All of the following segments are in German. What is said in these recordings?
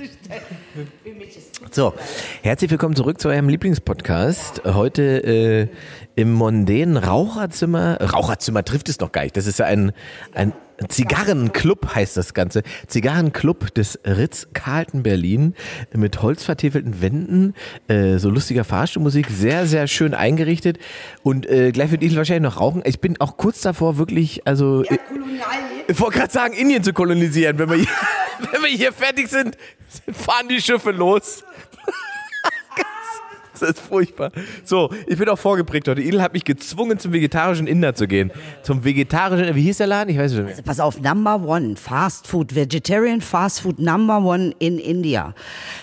So, herzlich willkommen zurück zu eurem Lieblingspodcast. Heute äh, im mondänen Raucherzimmer. Raucherzimmer trifft es noch gar nicht. Das ist ja ein, ein Zigarrenclub, heißt das Ganze. Zigarrenclub des Ritz-Carlton Berlin mit holzvertäfelten Wänden, äh, so lustiger Fahrstuhlmusik, sehr, sehr schön eingerichtet. Und äh, gleich wird Idel wahrscheinlich noch rauchen. Ich bin auch kurz davor, wirklich, also. Ja, kolonial. Ich wollte gerade sagen, Indien zu kolonisieren. Wenn wir, hier, wenn wir hier fertig sind, fahren die Schiffe los. Das ist furchtbar. So, ich bin auch vorgeprägt heute. Idel hat mich gezwungen, zum vegetarischen Inder zu gehen. Zum vegetarischen, wie hieß der Laden? Ich weiß nicht mehr. Also pass auf, Number One, Fast Food, Vegetarian Fast Food Number One in India.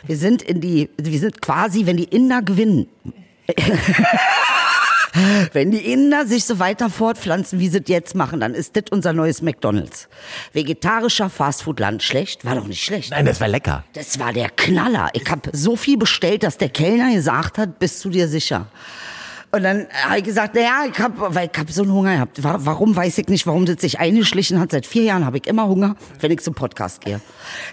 Wir sind in die, wir sind quasi, wenn die Inder gewinnen. Wenn die Inder sich so weiter fortpflanzen, wie sie es jetzt machen, dann ist das unser neues McDonalds. Vegetarischer Fastfood-Land. Schlecht? War doch nicht schlecht. Nein, das war lecker. Das war der Knaller. Ich habe so viel bestellt, dass der Kellner gesagt hat, bist du dir sicher? Und dann habe ich gesagt, naja, ich habe weil ich hab so einen Hunger gehabt. Warum weiß ich nicht, warum das sich eingeschlichen hat. Seit vier Jahren habe ich immer Hunger, wenn ich zum Podcast gehe.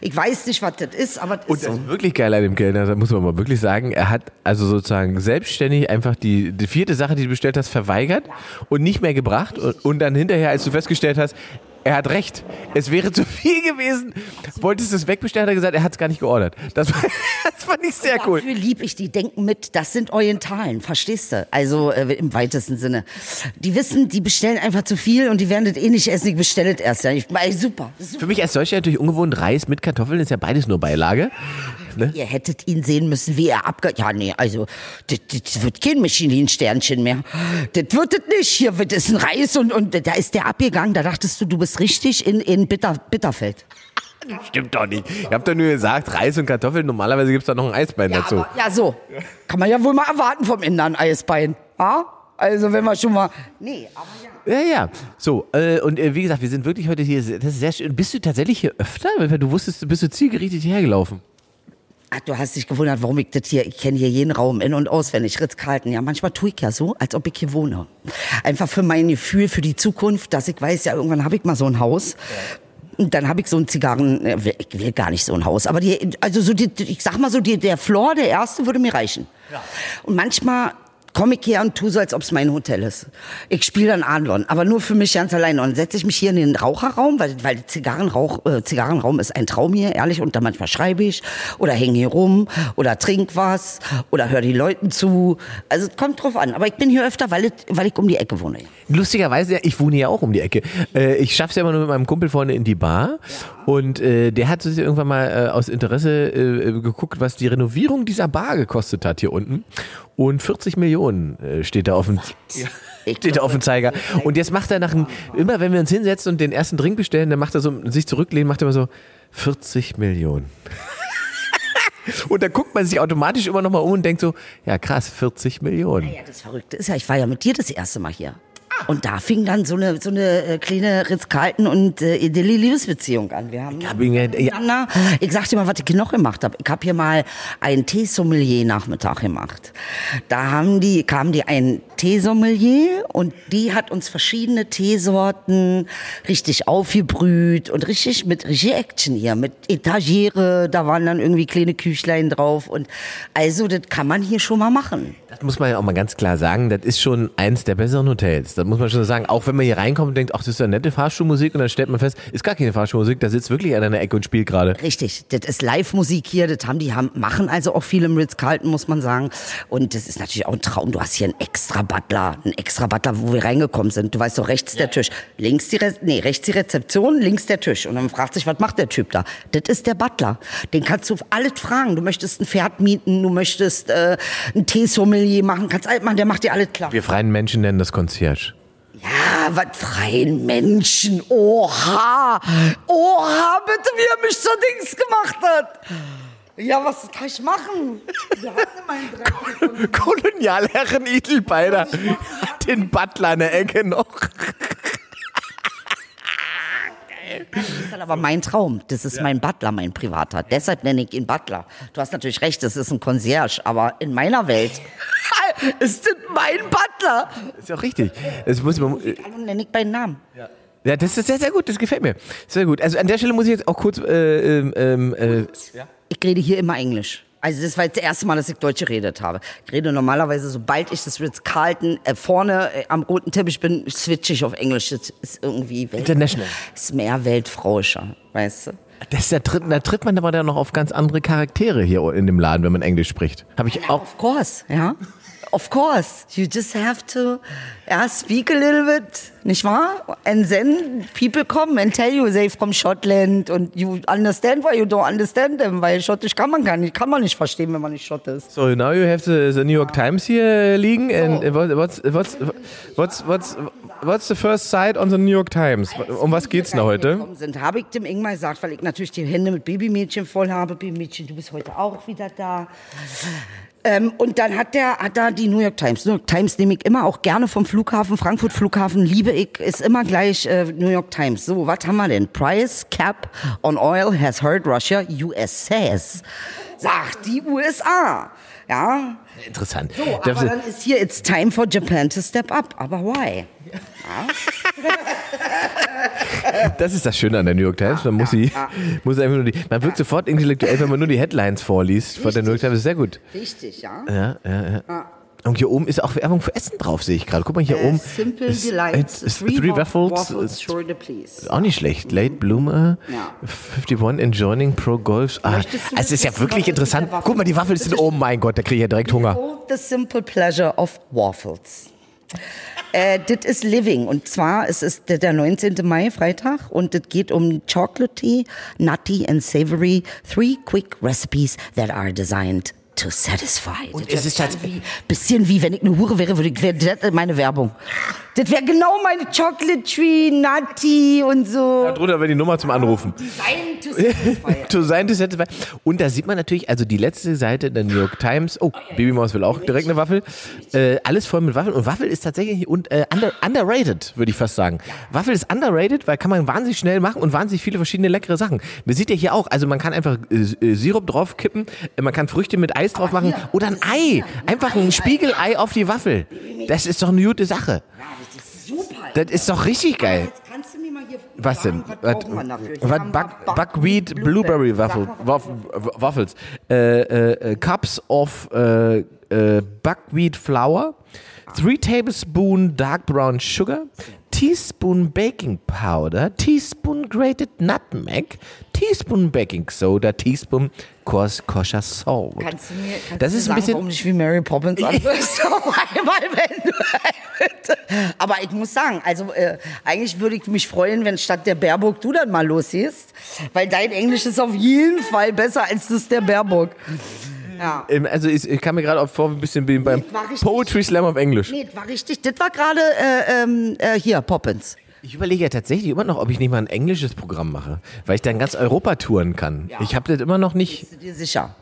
Ich weiß nicht, was das ist, aber das Und ist das so. ist wirklich geil an dem Kellner, da muss man mal wirklich sagen. Er hat also sozusagen selbstständig einfach die, die vierte Sache, die du bestellt hast, verweigert und nicht mehr gebracht. Und, und dann hinterher, als du festgestellt hast, er hat recht. Es wäre zu viel gewesen. Wolltest du es wegbestellen, hat er gesagt, er hat es gar nicht geordert. Das, war- das fand ich sehr cool. Dafür lieb ich, die denken mit, das sind Orientalen, verstehst du? Also äh, im weitesten Sinne. Die wissen, die bestellen einfach zu viel und die werden das eh nicht essen, ich bestelle es erst. Ja. Ich, ey, super, super. Für mich als solcher natürlich ungewohnt, Reis mit Kartoffeln ist ja beides nur Beilage. Ihr hättet ihn sehen müssen, wie er abge... Ja, nee, also, das, das wird kein Michelin-Sternchen mehr. Das wird es nicht. Hier wird es ein Reis und, und da ist der abgegangen. Da dachtest du, du bist richtig in, in Bitter, Bitterfeld. Stimmt doch nicht. Ich habe doch nur gesagt, Reis und Kartoffeln, normalerweise gibt es da noch ein Eisbein dazu. Aber, ja, so. Kann man ja wohl mal erwarten vom Indern Eisbein. Ja? Also, wenn man schon mal... Nee, aber ja. Ja, ja. So, äh, und äh, wie gesagt, wir sind wirklich heute hier. Das ist sehr schön. Bist du tatsächlich hier öfter? Weil du wusstest, du bist du zielgerichtet hierher gelaufen. Ach, du hast dich gewundert, warum ich das hier, ich kenne hier jeden Raum in- und auswendig, Ritz-Carlton. Ja, manchmal tue ich ja so, als ob ich hier wohne. Einfach für mein Gefühl, für die Zukunft, dass ich weiß, ja, irgendwann habe ich mal so ein Haus. Und dann habe ich so ein Zigarren, ich will gar nicht so ein Haus, aber die, also so die, ich sag mal so, die, der Floor, der erste, würde mir reichen. Und manchmal komme ich her und tue so, als ob es mein Hotel ist. Ich spiele dann Adlon, aber nur für mich ganz alleine. Und setze ich mich hier in den Raucherraum, weil, weil Zigarrenrauch, äh, Zigarrenraum ist ein Traum hier, ehrlich. Und dann manchmal schreibe ich oder hänge hier rum oder trink was oder höre die Leuten zu. Also es kommt drauf an. Aber ich bin hier öfter, weil, es- weil ich um die Ecke wohne. Lustigerweise, ich wohne ja auch um die Ecke. Äh, ich schaff's ja immer nur mit meinem Kumpel vorne in die Bar. Und äh, der hat sich irgendwann mal äh, aus Interesse äh, geguckt, was die Renovierung dieser Bar gekostet hat hier unten. Und 40 Millionen steht da auf dem, steht da auf dem Zeiger. Und jetzt macht er nach einem, immer wenn wir uns hinsetzen und den ersten Drink bestellen, dann macht er so, sich zurücklehnen, macht er immer so 40 Millionen. Und dann guckt man sich automatisch immer noch mal um und denkt so, ja krass, 40 Millionen. Ja, das Verrückte ist ja, ich war ja mit dir das erste Mal hier. Und da fing dann so eine, so eine äh, kleine Ritz-Carlton und äh, idyllische Liebesbeziehung an. Wir haben hab ihn ja- ich sag dir mal, was ich noch gemacht habe. Ich habe hier mal einen Teesommelier-Nachmittag gemacht. Da haben die, kamen die ein Teesommelier und die hat uns verschiedene Teesorten richtig aufgebrüht und richtig mit richtig Action hier, mit Etagiere, da waren dann irgendwie kleine Küchlein drauf und also das kann man hier schon mal machen. Das muss man ja auch mal ganz klar sagen, das ist schon eins der besseren Hotels. Das muss man schon sagen. Auch wenn man hier reinkommt und denkt, ach, das ist ja nette Fahrstuhlmusik und dann stellt man fest, ist gar keine Fahrstuhlmusik, da sitzt wirklich einer in der Ecke und spielt gerade. Richtig, das ist Live-Musik hier, das haben die haben, machen also auch viel im Ritz-Carlton, muss man sagen. Und das ist natürlich auch ein Traum. Du hast hier einen extra Butler, einen extra Butler, wo wir reingekommen sind. Du weißt doch, rechts der Tisch, links die, Re nee, rechts die Rezeption, links der Tisch. Und dann fragt sich, was macht der Typ da? Das ist der Butler. Den kannst du alles fragen. Du möchtest ein Pferd mieten, du möchtest äh, ein Teesommelier machen, kannst alles machen, der macht dir alles klar. Wir freien Menschen nennen das Concierge. Ja, was freien Menschen. Oha. Oha, bitte, wie er mich zur Dings gemacht hat. Ja, was kann ich machen? Wir hatten meinen Dreck. Kolonialherren Idelbeider. Den Butler in der Ecke noch. Das ist dann aber mein Traum. Das ist mein Butler, mein Privater. Deshalb nenne ich ihn Butler. Du hast natürlich recht, das ist ein Concierge, aber in meiner Welt ist das mein Butler. Ist ja auch richtig. Das muss man, nenne ich beiden Namen. ja, das ist sehr, sehr gut. Das gefällt mir. Sehr gut. Also an der Stelle muss ich jetzt auch kurz, äh, ähm, ähm, äh, Ich rede hier immer Englisch. Also das war jetzt das erste Mal, dass ich Deutsch geredet habe. Ich rede normalerweise, sobald ich das Ritz-Carlton äh, vorne äh, am roten Teppich bin, switche ich auf Englisch. Das ist irgendwie Welt International. ist mehr weltfrauischer, weißt du? Das ist der tritt, da tritt man aber dann noch auf ganz andere Charaktere hier in dem Laden, wenn man Englisch spricht. Habe ich auch. Of course, ja. Of course. You just have to yeah, speak a little bit, nicht wahr? And then people come and tell you they from Scotland and you understand why you don't understand them, weil Schottisch kann man gar nicht, kann man nicht verstehen, wenn man nicht Schott ist. So now you have the, the New York Times here liegen. And what- what's, what's, what's, what's, what's the first side on the New York Times? Um was geht's denn heute? Sind, habe ich dem Ingmar gesagt, weil ich natürlich die Hände mit Babymädchen voll habe. Babymädchen, du bist heute auch wieder da. Ähm, und dann hat der, hat da die New York Times. New York Times nehme ich immer auch gerne vom Flughafen, Frankfurt Flughafen, liebe ich, ist immer gleich äh, New York Times. So, was haben wir denn? Price cap on oil has hurt Russia, US says. Sagt die USA. Ja, Interessant. so, aber dann ist hier, it's time for Japan to step up. Aber why? Das ist das Schöne an der New York Times. Man muss sie, muss einfach nur die, man wirkt sofort intellektuell, wenn man nur die Headlines vorliest von der New York Times. Das ist sehr gut. Richtig, ja. Ja, ja, ja. Und hier oben ist auch Werbung für Essen drauf, sehe ich gerade. Guck mal hier oben. Simple Ist- Delights. ist- Three, Three waffles, Waffles. sure to please. Auch nicht schlecht. Late Bloomer, Ja. 51 Enjoying Pro Golf. Ah, es ist ja wirklich interessant. Guck mal, die Waffel ist in oben. Mein Gott, da kriege ich ja direkt Hunger. Oh, the simple pleasure of waffles. Äh, das ist Living und zwar es ist der, der 19. Mai, Freitag und das geht um Chocolatey, Nutty and Savory, three quick recipes that are designed to satisfy. Und Das es ist wär tats- wie, bisschen wie wenn ich eine Hure wäre, würde ich wäre das meine Werbung. Das wäre genau meine Chocolate Tree, Nutty und so. Drunter wäre die Nummer zum Anrufen. To satisfy. to sein, to satisfy. Und da sieht man natürlich, also die letzte Seite der New York Times. Oh, Babymaus will auch direkt eine Waffel. Äh, alles voll mit Waffeln. Und Waffel ist tatsächlich und, äh, under, underrated, würde ich fast sagen. Waffel ist underrated, weil kann man wahnsinnig schnell machen und wahnsinnig viele verschiedene leckere Sachen. Man sieht ja hier auch, also man kann einfach äh, äh, Sirup draufkippen, äh, man kann Früchte mit Eis drauf machen oder ein Ei. Einfach ein Spiegelei auf die Waffel. Das ist doch eine gute Sache. Ja, das ist super. Das ist doch richtig geil. Was denn? Was, was Buck, Buckwheat Blueberry Waffel, Waff, Waffles. Äh, äh, äh, cups of äh, äh, Buckwheat Flour, 3 Tablespoon Dark Brown Sugar, Teaspoon Baking Powder, Teaspoon Grated Nutmeg, Teaspoon Baking Soda, Teaspoon coarse kosher Salt. Kannst du mir kannst Das du ist ein bisschen- warum nicht wie Mary Poppins anhörst auf einmal, wenn du Aber ich muss sagen, also äh, eigentlich würde ich mich freuen, wenn statt der Baerbock du dann mal losgehst, weil dein Englisch ist auf jeden Fall besser als das der Baerbock. Ja. Ähm, Also ich, ich kam mir gerade auch vor, ein bisschen wie beim Nee. Poetry Slam auf Englisch. Nee, das war richtig. Das war gerade äh, ähm, äh, hier, Poppins. Ich überlege ja tatsächlich immer noch, ob ich nicht mal ein englisches Programm mache, weil ich dann ganz Europa touren kann. Ich habe das immer noch nicht. Bist du dir sicher?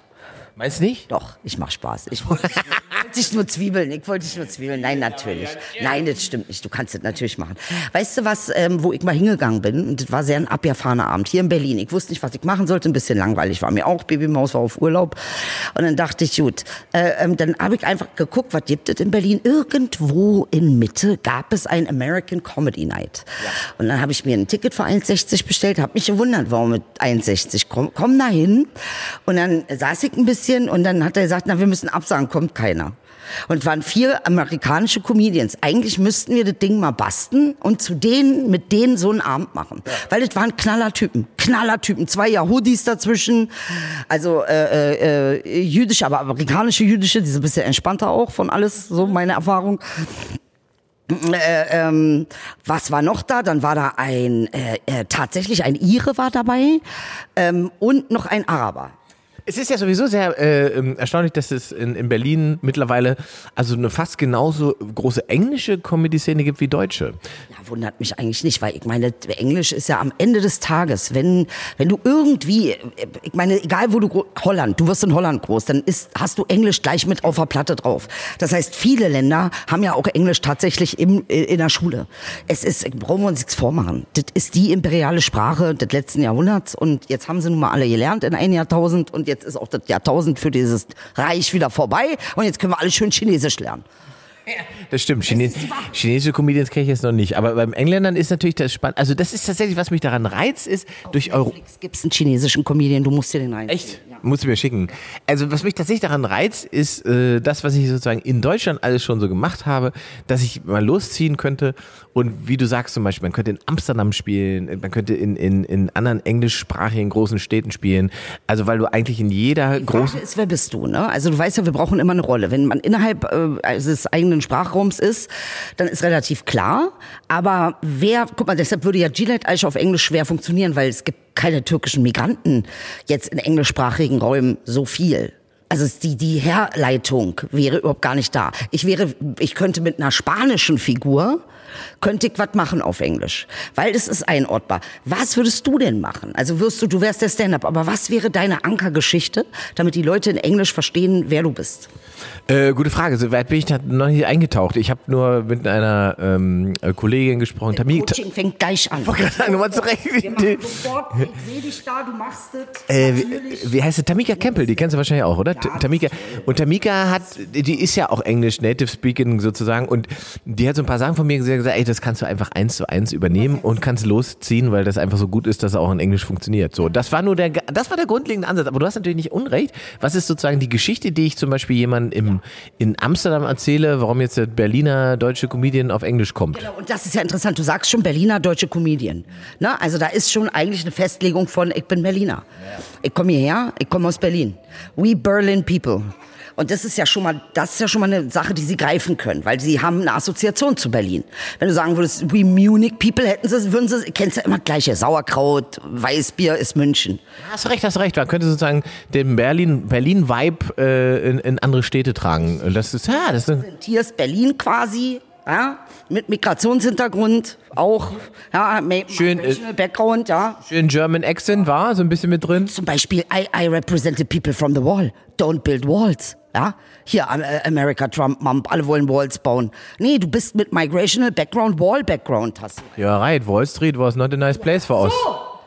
Meinst du nicht? Doch, ich mach Spaß. Ich wollte dich nur zwiebeln. Ich wollte dich nur zwiebeln. Nein, natürlich. Nein, das stimmt nicht. Du kannst das natürlich machen. Weißt du was, ähm, wo ich mal hingegangen bin? Und das war sehr ein abgefahrener Abend hier in Berlin. Ich wusste nicht, was ich machen sollte. Ein bisschen langweilig war mir auch. Babymaus war auf Urlaub. Und dann dachte ich, gut, äh, ähm, dann habe ich einfach geguckt, was gibt es in Berlin? Irgendwo in Mitte gab es ein American Comedy Night. Und dann habe ich mir ein Ticket für 1,60 bestellt. Habe mich gewundert, warum mit 1,60. Komm, komm da hin. Und dann saß ich ein bisschen und dann hat er gesagt, na, wir müssen absagen, kommt keiner. Und es waren vier amerikanische Comedians. Eigentlich müssten wir das Ding mal basten und zu denen, mit denen so einen Abend machen. Weil das waren Knallertypen. Knallertypen. Zwei Yahudis dazwischen. Also äh, äh, äh, jüdische, aber amerikanische jüdische, die sind ein bisschen entspannter auch von alles, so meine Erfahrung. Äh, ähm, was war noch da? Dann war da ein, äh, äh, tatsächlich ein Ire war dabei ähm, und noch ein Araber. Es ist ja sowieso sehr äh, ähm, erstaunlich, dass es in, in Berlin mittlerweile also eine fast genauso große englische Comedy-Szene gibt wie deutsche. Ja, wundert mich eigentlich nicht, weil ich meine, Englisch ist ja am Ende des Tages, wenn, wenn du irgendwie, ich meine, egal wo du, Holland, du wirst in Holland groß, dann ist, hast du Englisch gleich mit auf der Platte drauf. Das heißt, viele Länder haben ja auch Englisch tatsächlich im, in der Schule. Es ist, brauchen wir uns nichts vormachen. Das ist die imperiale Sprache des letzten Jahrhunderts und jetzt haben sie nun mal alle gelernt in ein Jahrtausend und jetzt ist auch das Jahrtausend für dieses Reich wieder vorbei und jetzt können wir alle schön Chinesisch lernen. Das stimmt. Chines chinesische Comedians kenne ich jetzt noch nicht. Aber beim Engländern ist natürlich das spannend. Also das ist tatsächlich, was mich daran reizt, ist durch Euro. Netflix gibt's einen chinesischen Comedian, du musst dir den rein. Echt? Ja. Muss ich mir schicken. Also was mich tatsächlich daran reizt, ist äh, das, was ich sozusagen in Deutschland alles schon so gemacht habe, dass ich mal losziehen könnte und wie du sagst zum Beispiel, man könnte in Amsterdam spielen, man könnte in, in, in anderen englischsprachigen großen Städten spielen. Also weil du eigentlich in jeder Die großen... Frage ist, wer bist du? Ne? Also du weißt ja, wir brauchen immer eine Rolle. Wenn man innerhalb äh, des eigenen Sprachraums ist, dann ist relativ klar. Aber wer, guck mal, deshalb würde ja Gillette eigentlich auf Englisch schwer funktionieren, weil es gibt keine türkischen Migranten jetzt in englischsprachigen Räumen so viel. Also die, die Herleitung wäre überhaupt gar nicht da. Ich wäre, ich könnte mit einer spanischen Figur, könnte ich was machen auf Englisch. Weil es ist einordbar. Was würdest du denn machen? Also wirst du, du wärst der Stand-up, aber was wäre deine Ankergeschichte, damit die Leute in Englisch verstehen, wer du bist? Äh, gute Frage, so weit bin ich noch nicht eingetaucht. Ich habe nur mit einer ähm, äh, Kollegin gesprochen, Tamika. Coaching fängt gleich an. Sagen, nochmal zurecht. sofort, ich sehe dich da, du machst es. Äh, wie, wie heißt sie? Tamika Campbell, die kennst du wahrscheinlich auch, oder? Ta- Tamika. Und Tamika hat, die ist ja auch Englisch, Native Speaking sozusagen. Und die hat so ein paar Sachen von mir gesagt, ey, das kannst du einfach eins zu eins übernehmen und kannst losziehen, weil das einfach so gut ist, dass es auch in Englisch funktioniert. So, das war nur der, das war der grundlegende Ansatz. Aber du hast natürlich nicht unrecht. Was ist sozusagen die Geschichte, die ich zum Beispiel jemandem im, in Amsterdam erzähle, warum jetzt der Berliner deutsche Comedian auf Englisch kommt? Genau, und das ist ja interessant. Du sagst schon Berliner deutsche Comedian. Ne? Also da ist schon eigentlich eine Festlegung von, ich bin Berliner. Ich komme hierher, ich komme aus Berlin. We Berlin people. Und das ist ja schon mal, das ist ja schon mal eine Sache, die sie greifen können, weil sie haben eine Assoziation zu Berlin. Wenn du sagen würdest, we Munich people, hätten sie, würden sie, kennst ja immer gleiche Sauerkraut, Weißbier ist München. Hast recht, hast recht. Man könnte sozusagen den Berlin, Berlin-Vibe äh, in, in andere Städte tragen. Das ist, ja, das ist, Hier ist Berlin quasi, ja, mit Migrationshintergrund, auch, ja, Schön, äh, Background, ja. schön German Accent war, so ein bisschen mit drin. Zum Beispiel, I, I represent the people from the wall. Don't build walls. Ja, hier äh, America, Trump, Mump, alle wollen Walls bauen. Nee, du bist mit Migrational Background, Wall Background hast du. Ja, right. Wall Street was not a nice place for us.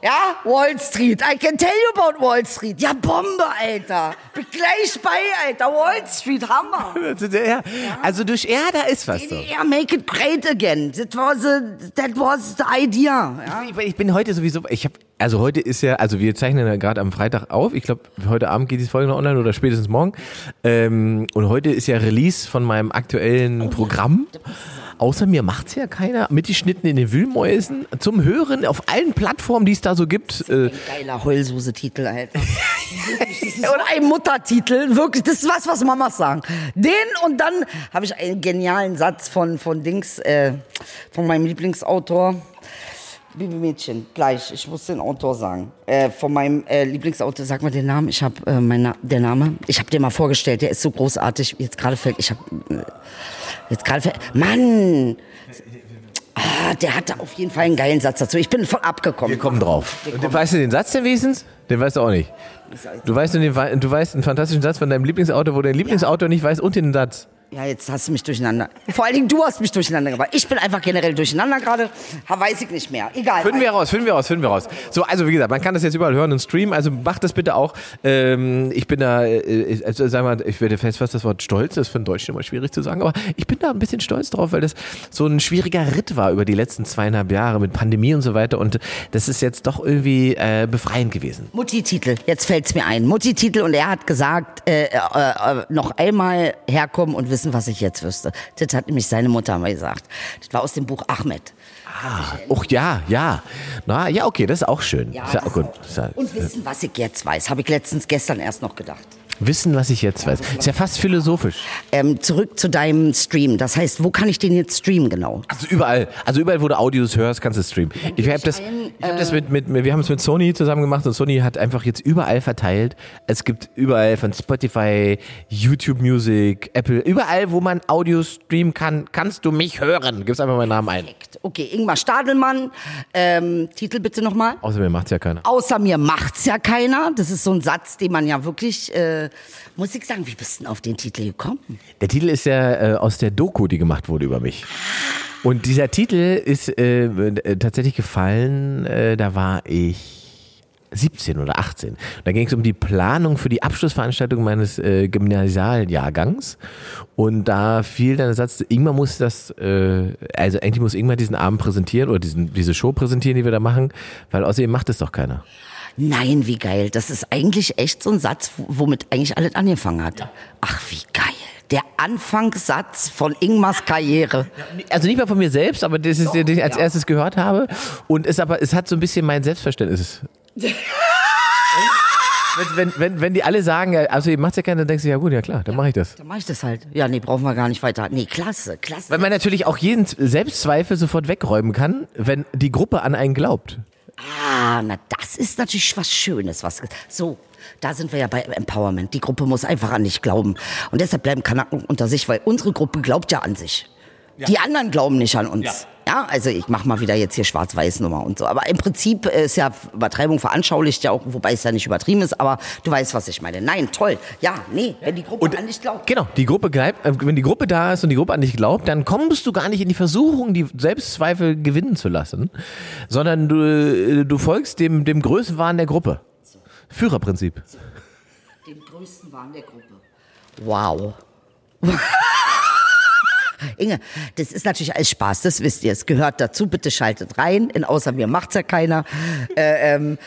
Ja, Wall Street. I can tell you about Wall Street. Ja, Bombe, Alter. Bin gleich bei, Alter. Wall Street, Hammer. Ja, also durch, ja, da ist was so. Ja, make it great again. That was, a, that was the idea. Ja. Ich, ich bin heute sowieso, ich habe, also heute ist ja, also wir zeichnen ja gerade am Freitag auf. Ich glaube, heute Abend geht die Folge noch online oder spätestens morgen. Ähm, und heute ist ja Release von meinem aktuellen Programm. Außer mir macht's ja keiner. Mitgeschnitten in den Wühlmäusen. Zum Hören auf allen Plattformen, die es da so gibt. Äh, Geiler Heulsuse-Titel, Alter. So ein Muttertitel. Wirklich, das ist was, was Mamas sagen. Den und dann habe ich einen genialen Satz von, von Dings, äh, von meinem Lieblingsautor. Bibi Mädchen, gleich, ich muss den Autor sagen. Äh, von meinem äh, Lieblingsautor, sag mal den Namen. Ich habe äh, mein Na der Name. Ich habe den mal vorgestellt. Der ist so großartig. Jetzt gerade fällt. Ich habe äh, jetzt gerade fällt. Mann. Ah, der hatte auf jeden Fall einen geilen Satz dazu. Ich bin voll abgekommen. wir kommen drauf. Und weißt du den Satz denn wenigstens? Den weißt du auch nicht. Du weißt, den, du weißt einen fantastischen Satz von deinem Lieblingsautor, wo dein Lieblingsautor nicht weiß und den Satz. Ja, jetzt hast du mich durcheinander. Vor allen Dingen du hast mich durcheinander gebracht. Ich bin einfach generell durcheinander gerade. Weiß ich nicht mehr. Egal. Finden wir raus, finden wir raus, finden wir raus. So, also wie gesagt, man kann das jetzt überall hören und streamen, also macht das bitte auch. Ähm, ich bin da, äh, also sag mal, ich werde fest, was das Wort stolz ist für einen Deutschen immer schwierig zu sagen, aber ich bin da ein bisschen stolz drauf, weil das so ein schwieriger Ritt war über die letzten zweieinhalb Jahre mit Pandemie und so weiter und das ist jetzt doch irgendwie äh, befreiend gewesen. Mutti-Titel, jetzt fällt's mir ein. Mutti-Titel und er hat gesagt, äh, äh, äh, noch einmal herkommen und wissen, was ich jetzt wüsste. Das hat nämlich seine Mutter mal gesagt. Das war aus dem Buch Ahmed. Och ja, ja. Na, ja, okay, das ist auch schön. Ja, ist ja, das gut. Und wissen, was ich jetzt weiß, habe ich letztens gestern erst noch gedacht. Wissen, was ich jetzt weiß. Ist ja fast philosophisch. Ähm, zurück zu deinem Stream. Das heißt, wo kann ich den jetzt streamen genau? Also überall, also überall, wo du Audios hörst, kannst du streamen. Ich habe das, ich hab das mit, mit, wir haben es mit Sony zusammen gemacht und Sony hat einfach jetzt überall verteilt. Es gibt überall von Spotify, YouTube Music, Apple, überall, wo man Audios streamen kann, kannst du mich hören. Gib's einfach meinen Namen ein. Okay, Ingmar Stadelmann. Ähm, Titel bitte nochmal. Außer mir macht's ja keiner. Außer mir macht's ja keiner. Das ist so ein Satz, den man ja wirklich, äh, muss ich sagen, wie bist du denn auf den Titel gekommen? Der Titel ist ja äh, aus der Doku, die gemacht wurde über mich. Und dieser Titel ist äh, äh, tatsächlich gefallen, äh, da war ich 17 oder 18. Da ging es um die Planung für die Abschlussveranstaltung meines äh, Gymnasialjahrgangs. Und da fiel dann der Satz, Ingmar muss das, äh, also eigentlich muss Ingmar diesen Abend präsentieren oder diesen, diese Show präsentieren, die wir da machen, weil außerdem macht es doch keiner. Nein, wie geil. Das ist eigentlich echt so ein Satz, womit eigentlich alles angefangen hat. Ach, wie geil. Der Anfangssatz von Ingmars Karriere. Also nicht mal von mir selbst, aber das ist, den ich als erstes gehört habe. Und es aber, es hat so ein bisschen mein Selbstverständnis. wenn, wenn, wenn, die alle sagen, also ihr macht's ja keiner, dann denkst du, ja gut, ja klar, dann mache ich das. Dann mache ich das halt. Ja, nee, brauchen wir gar nicht weiter. Nee, klasse, klasse. Weil man natürlich auch jeden Selbstzweifel sofort wegräumen kann, wenn die Gruppe an einen glaubt. Ah, na das ist natürlich was Schönes. Was, so, da sind wir ja bei Empowerment. Die Gruppe muss einfach an dich glauben. Und deshalb bleiben Kanaken unter sich, weil unsere Gruppe glaubt ja an sich. Die anderen glauben nicht an uns. Ja. Ja also ich mache mal wieder jetzt hier Schwarz-Weiß-Nummer und so. Aber im Prinzip ist ja Übertreibung veranschaulicht ja auch, wobei es ja nicht übertrieben ist, aber du weißt, was ich meine. Nein, toll. Ja, nee, wenn die Gruppe Und- an dich glaubt. Genau, die Gruppe bleibt, äh, wenn die Gruppe da ist und die Gruppe an dich glaubt, dann kommst du gar nicht in die Versuchung, die Selbstzweifel gewinnen zu lassen, sondern du, äh, du folgst dem, dem Größenwahn der Gruppe. Führerprinzip. Den größten Wahn der Gruppe. Wow. Inge, das ist natürlich alles Spaß, das wisst ihr. Es gehört dazu, bitte schaltet rein. In Außer mir macht's ja keiner. Äh, ähm,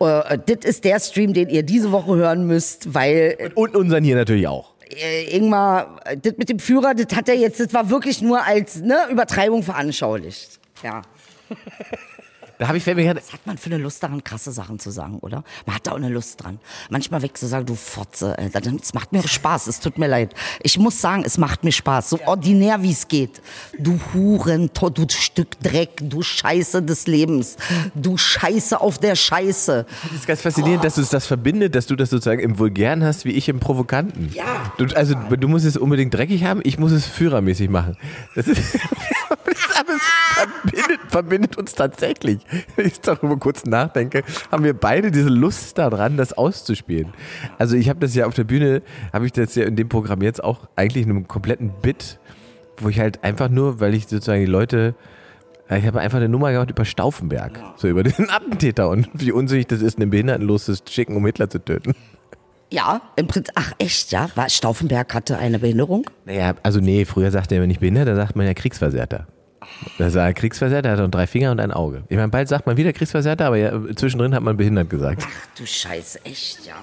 äh, das ist der Stream, den ihr diese Woche hören müsst, weil Und unseren hier natürlich auch. äh, Ingmar, äh, das mit dem Führer, das hat er jetzt, das war wirklich nur als ne, Übertreibung veranschaulicht. Ja. Da habe ich mir gerade, Was hat man für eine Lust daran, krasse Sachen zu sagen, oder? Man hat da auch eine Lust dran. Manchmal weg zu sagen, du Fotze, Alter, dann- es macht mir Spaß, es tut mir leid. Ich muss sagen, es macht mir Spaß, so ordinär wie es geht. Du Huren, du Stück Dreck, du Scheiße des Lebens, du Scheiße auf der Scheiße. das ist ganz faszinierend, dass du das verbindet, dass du das sozusagen im Vulgären hast, wie ich im Provokanten. Ja. Du, also du musst es unbedingt dreckig haben, ich muss es führermäßig machen. Das ist, aber es verbindet, verbindet uns tatsächlich. Wenn ich darüber kurz nachdenke, haben wir beide diese Lust daran, das auszuspielen. Also ich habe das ja auf der Bühne, habe ich das ja in dem Programm jetzt auch eigentlich in einem kompletten Bit, wo ich halt einfach nur, weil ich sozusagen die Leute ja, Ich habe einfach eine Nummer gemacht über Stauffenberg. So über den Attentäter und wie unsinnig das ist, einen Behindertenlos zu schicken, um Hitler zu töten. Ja, im Prinzip, ach echt, ja? War Stauffenberg hatte eine Behinderung? Naja, also nee, früher sagte man nicht behindert, da sagt man ja Kriegsversehrter. Da sagt er Kriegsversehrter, hat er drei Finger und ein Auge. Ich meine, bald sagt man wieder Kriegsversehrter, aber ja, zwischendrin hat man behindert gesagt. Ach du Scheiße, echt, ja?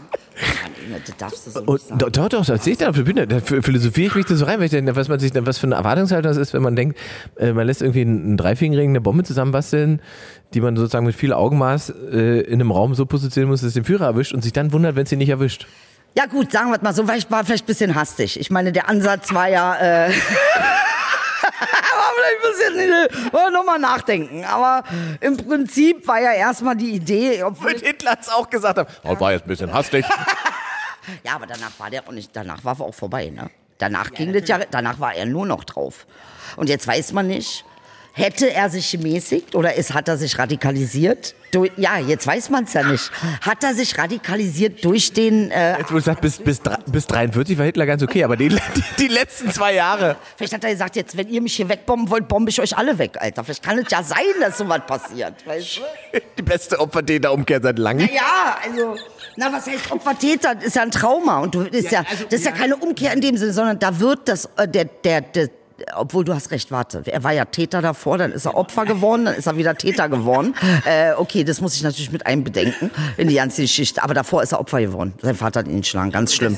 Das darfst du so Und nicht sagen. doch, doch, das sehe ich da auf der Bühne. Da philosophiere ich mich da so rein, weil ich denke, was man sich, was für eine Erwartungshaltung das ist, wenn man denkt, äh, man lässt irgendwie einen Dreifingering eine Bombe zusammenbasteln, die man sozusagen mit viel Augenmaß äh, in einem Raum so positionieren muss, dass es den Führer erwischt und sich dann wundert, wenn es ihn nicht erwischt. Ja gut, sagen wir es mal so, vielleicht war vielleicht ein bisschen hastig. Ich meine, der Ansatz war ja, äh, vielleicht ein bisschen, äh, wollen wir nochmal nachdenken. Aber im Prinzip war ja erstmal die Idee, obwohl, Hitler es auch gesagt haben. Oh, war jetzt ein bisschen hastig. ja, aber danach war der auch nicht, danach war er auch vorbei, ne? Danach ging das ja, danach war er nur noch drauf. Und jetzt weiß man nicht, hätte er sich gemäßigt oder ist, hat er sich radikalisiert? Du, ja, jetzt weiß man es ja nicht. Hat er sich radikalisiert durch den, äh, Jetzt, wo du sagst, bis, bis, bis 43 war Hitler ganz okay, aber die, die, die letzten zwei Jahre. Vielleicht hat er gesagt, jetzt, wenn ihr mich hier wegbomben wollt, bombe ich euch alle weg, Alter. Vielleicht kann es ja sein, dass sowas passiert. Weißt du? Die beste Opfertäterumkehr seit langem. Ja, also, na, was heißt Opfertäter? Das ist ja ein Trauma. Und du, ist ja, das ist ja keine Umkehr in dem Sinne, sondern da wird das, äh, der, der, der, obwohl du hast recht, warte. Er war ja Täter davor, dann ist er Opfer geworden, dann ist er wieder Täter geworden. Äh, okay, das muss ich natürlich mit einbedenken in die ganze Geschichte. Aber davor ist er Opfer geworden. Sein Vater hat ihn geschlagen, ganz schlimm.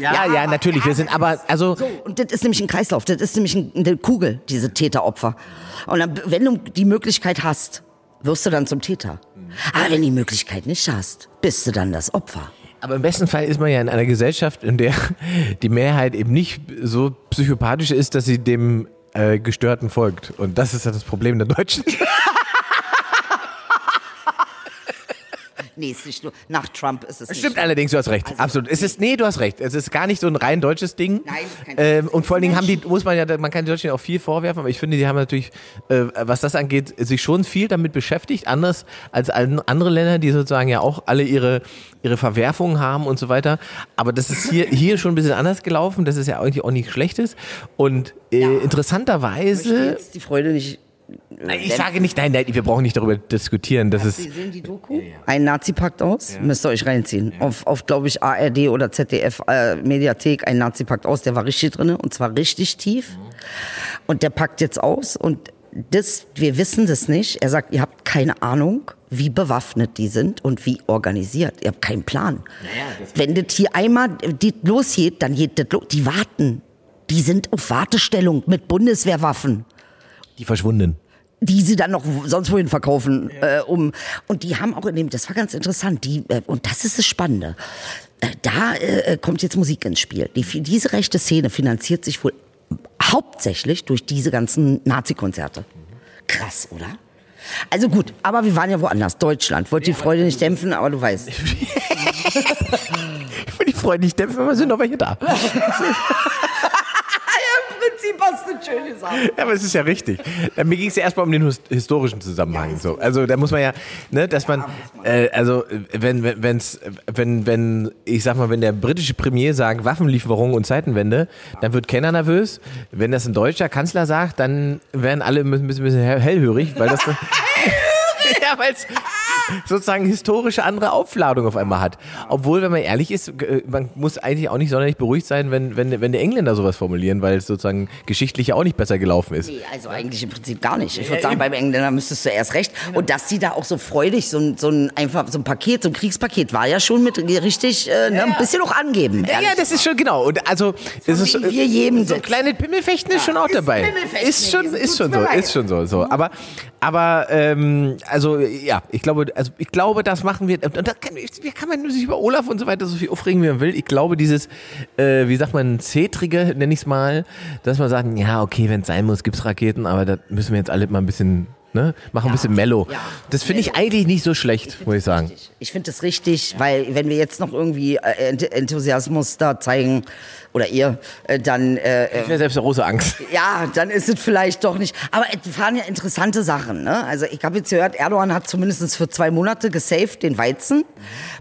Ja, ja, natürlich. Wir sind aber, also, So, und das ist nämlich ein Kreislauf, das ist nämlich ein- eine Kugel, diese Täteropfer. Und dann, wenn du die Möglichkeit hast, wirst du dann zum Täter. Aber wenn du die Möglichkeit nicht hast, bist du dann das Opfer. Aber im besten Fall ist man ja in einer Gesellschaft, in der die Mehrheit eben nicht so psychopathisch ist, dass sie dem äh, Gestörten folgt. Und das ist ja das Problem der Deutschen. Nee, ist nicht nur. Nach Trump ist es Stimmt nicht. allerdings, du hast recht. Also, Absolut. Es ist, nee, du hast recht. Es ist gar nicht so ein rein deutsches Ding. Nein, das ist kein ähm, Und vor allen Dingen haben die, muss man ja, man kann den Deutschen auch viel vorwerfen, aber ich finde, die haben natürlich, äh, was das angeht, sich schon viel damit beschäftigt, anders als an- andere Länder, die sozusagen ja auch alle ihre, ihre Verwerfungen haben und so weiter. Aber das ist hier, hier schon ein bisschen anders gelaufen. Das ist ja eigentlich auch nichts Schlechtes. Und äh, Ja. Ich interessanterweise, jetzt die Freude nicht. Ich sage nicht, nein, nein, wir brauchen nicht darüber diskutieren. Das ist, Sie sehen die Doku? Ein Nazi packt aus. Müsst ihr euch reinziehen. Auf, auf glaube ich, ARD oder ZDF äh, Mediathek. Ein Nazi packt aus. Der war richtig drinne und zwar richtig tief. Und der packt jetzt aus und das, wir wissen das nicht. Er sagt, ihr habt keine Ahnung, wie bewaffnet die sind und wie organisiert. Ihr habt keinen Plan. Wenn das hier einmal die losgeht, dann geht das los. Die warten. Die sind auf Wartestellung mit Bundeswehrwaffen Die verschwunden. die sie dann noch sonst wohin verkaufen. Äh, um und die haben auch in dem, das war ganz interessant, die äh, und das ist das Spannende. Äh, da äh, kommt jetzt Musik ins Spiel. Die, diese rechte Szene finanziert sich wohl hauptsächlich durch diese ganzen Nazi-Konzerte. Krass, oder? Also gut, aber wir waren ja woanders. Deutschland. Wollte die Freude nicht dämpfen, aber du weißt. Ich will die Freude nicht dämpfen, aber sind noch welche da. Im Prinzip hast du schön gesagt. Ja, aber es ist ja richtig. Äh, Mir ging es ja erstmal um den his- historischen Zusammenhang. So. Also da muss man ja, ne, dass man, äh, also wenn, wenn, wenn's, wenn, wenn, ich sag mal, wenn der britische Premier sagt Waffenlieferung und Zeitenwende, dann wird keiner nervös. Wenn das ein deutscher Kanzler sagt, dann werden alle ein bisschen, bisschen hell- hellhörig, weil das ja, weil es sozusagen historische andere Aufladung auf einmal hat. Obwohl, wenn man ehrlich ist, äh, man muss eigentlich auch nicht sonderlich beruhigt sein, wenn, wenn, wenn die Engländer sowas formulieren, weil es sozusagen geschichtlich ja auch nicht besser gelaufen ist. Nee, also eigentlich im Prinzip gar nicht. Ich würde sagen, beim Engländer müsstest du erst recht. Und dass die da auch so freudig so ein, so ein einfach so ein Paket, so ein Kriegspaket war ja schon mit richtig äh, ne, ein bisschen auch angeben. Ja, ja, das ist schon genau. Und also, es ist wir jedem so kleine Pimmelfechten ist schon auch ist dabei. Ist schon, ist schon so, ist schon so, so. Aber, aber ähm, also ja, ich glaube, also ich glaube, das machen wir. Und da kann, kann man sich über Olaf und so weiter so viel aufregen, wie man will. Ich glaube, dieses, äh, wie sagt man, Zetrige, nenne ich es mal, dass man sagt, ja, okay, wenn es sein muss, gibt's Raketen, aber da müssen wir jetzt alle mal ein bisschen, ne, machen ein bisschen mellow. ja. Das finde ich eigentlich nicht so schlecht, muss ich sagen. Ich finde das richtig, weil wenn wir jetzt noch irgendwie äh, Ent- Enthusiasmus da zeigen oder ihr, äh, dann äh, Ich wäre selbst eine große Angst. ja, dann ist es vielleicht doch nicht. Aber es waren ja interessante Sachen. Ne? Also ich habe jetzt gehört, Erdogan hat zumindest für zwei Monate gesaved den Weizen,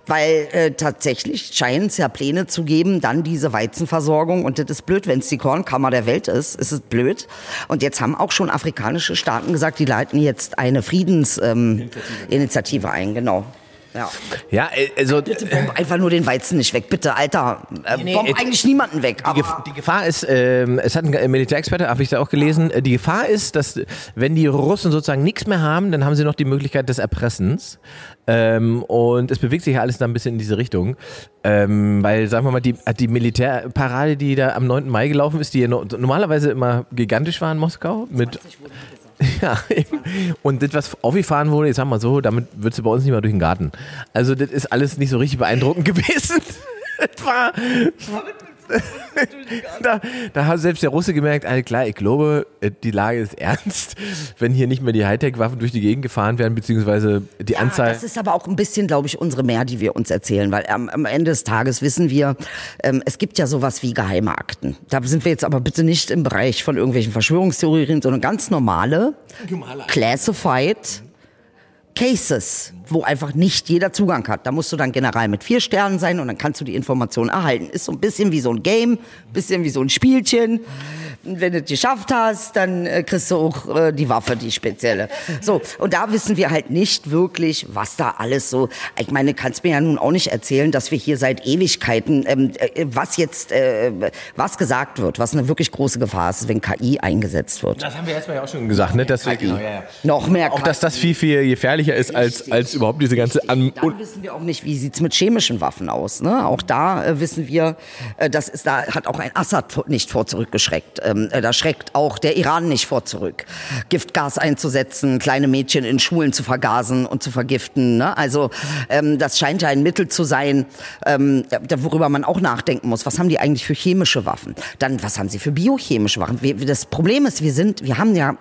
weil äh, tatsächlich scheint es ja Pläne zu geben, dann diese Weizenversorgung. Und das ist blöd, wenn es die Kornkammer der Welt ist, ist es blöd. Und jetzt haben auch schon afrikanische Staaten gesagt, die leiten jetzt eine Friedensinitiative ähm, ein. Genau. Ja. Ja, äh, also Bitte bomb einfach nur den Weizen nicht weg, bitte, Alter. Äh, Nee, bomb äh, eigentlich niemanden weg. Die, Gef die Gefahr ist, ähm, es hat ein Militärexperte, habe ich da auch gelesen, äh, die Gefahr ist, dass wenn die Russen sozusagen nichts mehr haben, dann haben sie noch die Möglichkeit des Erpressens. Ähm, und es bewegt sich ja alles dann ein bisschen in diese Richtung. Ähm, weil, sagen wir mal, die, die Militärparade, die da am 9. Mai gelaufen ist, die ja no normalerweise immer gigantisch war in Moskau, mit ja, eben. und das, was aufgefahren wurde, jetzt sagen wir mal so, damit würdest du bei uns nicht mal durch den Garten. Also, das ist alles nicht so richtig beeindruckend gewesen. Das war. da, da hat selbst der Russe gemerkt, alles klar, ich glaube, äh, die Lage ist ernst, wenn hier nicht mehr die Hightech-Waffen durch die Gegend gefahren werden, beziehungsweise die Ja, Anzahl. das ist aber auch ein bisschen, glaube ich, unsere mehr, die wir uns erzählen, weil am, am Ende des Tages wissen wir, ähm, es gibt ja sowas wie geheime Akten. Da sind wir jetzt aber bitte nicht im Bereich von irgendwelchen Verschwörungstheorien, sondern ganz normale, classified Cases, wo einfach nicht jeder Zugang hat. Da musst du dann General mit vier Sternen sein und dann kannst du die Informationen erhalten. Ist so ein bisschen wie so ein Game, bisschen wie so ein Spielchen. Und wenn du es geschafft hast, dann äh, kriegst du auch äh, die Waffe, die spezielle. So, und da wissen wir halt nicht wirklich, was da alles so. Ich meine, kannst mir ja nun auch nicht erzählen, dass wir hier seit Ewigkeiten, ähm, äh, was jetzt, äh, was gesagt wird, was eine wirklich große Gefahr ist, wenn KI eingesetzt wird. das haben wir erstmal ja auch schon gesagt, ne? Dass wir, genau, ja, ja. Noch mehr Auch, dass das viel, viel gefährlicher ist, als, als überhaupt diese ganze. An Dann wissen wir auch nicht, wie sieht's mit chemischen Waffen aus. Ne? Auch da äh, wissen wir, äh, das ist, da hat auch ein Assad nicht vor zurückgeschreckt. Ähm, äh, da schreckt auch der Iran nicht vor zurück. Giftgas einzusetzen, kleine Mädchen in Schulen zu vergasen und zu vergiften. Ne? Also ähm, das scheint ja ein Mittel zu sein, ähm, worüber man auch nachdenken muss. Was haben die eigentlich für chemische Waffen? Dann, was haben sie für biochemische Waffen? Wir, das Problem ist, wir sind, wir haben ja,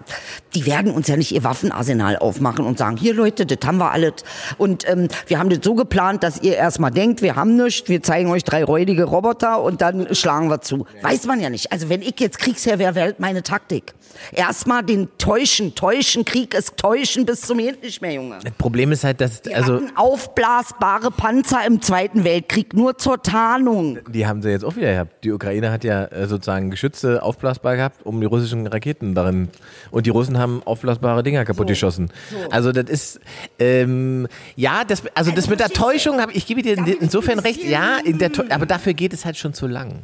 die werden uns ja nicht ihr Waffenarsenal aufmachen und sagen, hier Leute, das haben wir alles. Und ähm, wir haben das so geplant, dass ihr erstmal denkt, wir haben nichts, wir zeigen euch drei räudige Roboter und dann schlagen wir zu. Weiß man ja nicht. Also wenn ich jetzt Kriegsherr wäre, wäre das meine Taktik. Erstmal den täuschen, täuschen, Krieg ist täuschen bis zum Hin nicht mehr, Junge. Problem ist halt, dass. Die Also, hatten aufblasbare Panzer im Zweiten Weltkrieg, nur zur Tarnung. die haben sie jetzt auch wieder gehabt. Die Ukraine hat ja äh, sozusagen Geschütze aufblasbar gehabt, um die russischen Raketen darin. Und die Russen haben aufblasbare Dinger kaputt geschossen. Also das ist ähm, ja, das also das mit der Täuschung habe ich gebe dir in- insofern recht. Ja, in der aber dafür geht es halt schon zu lang.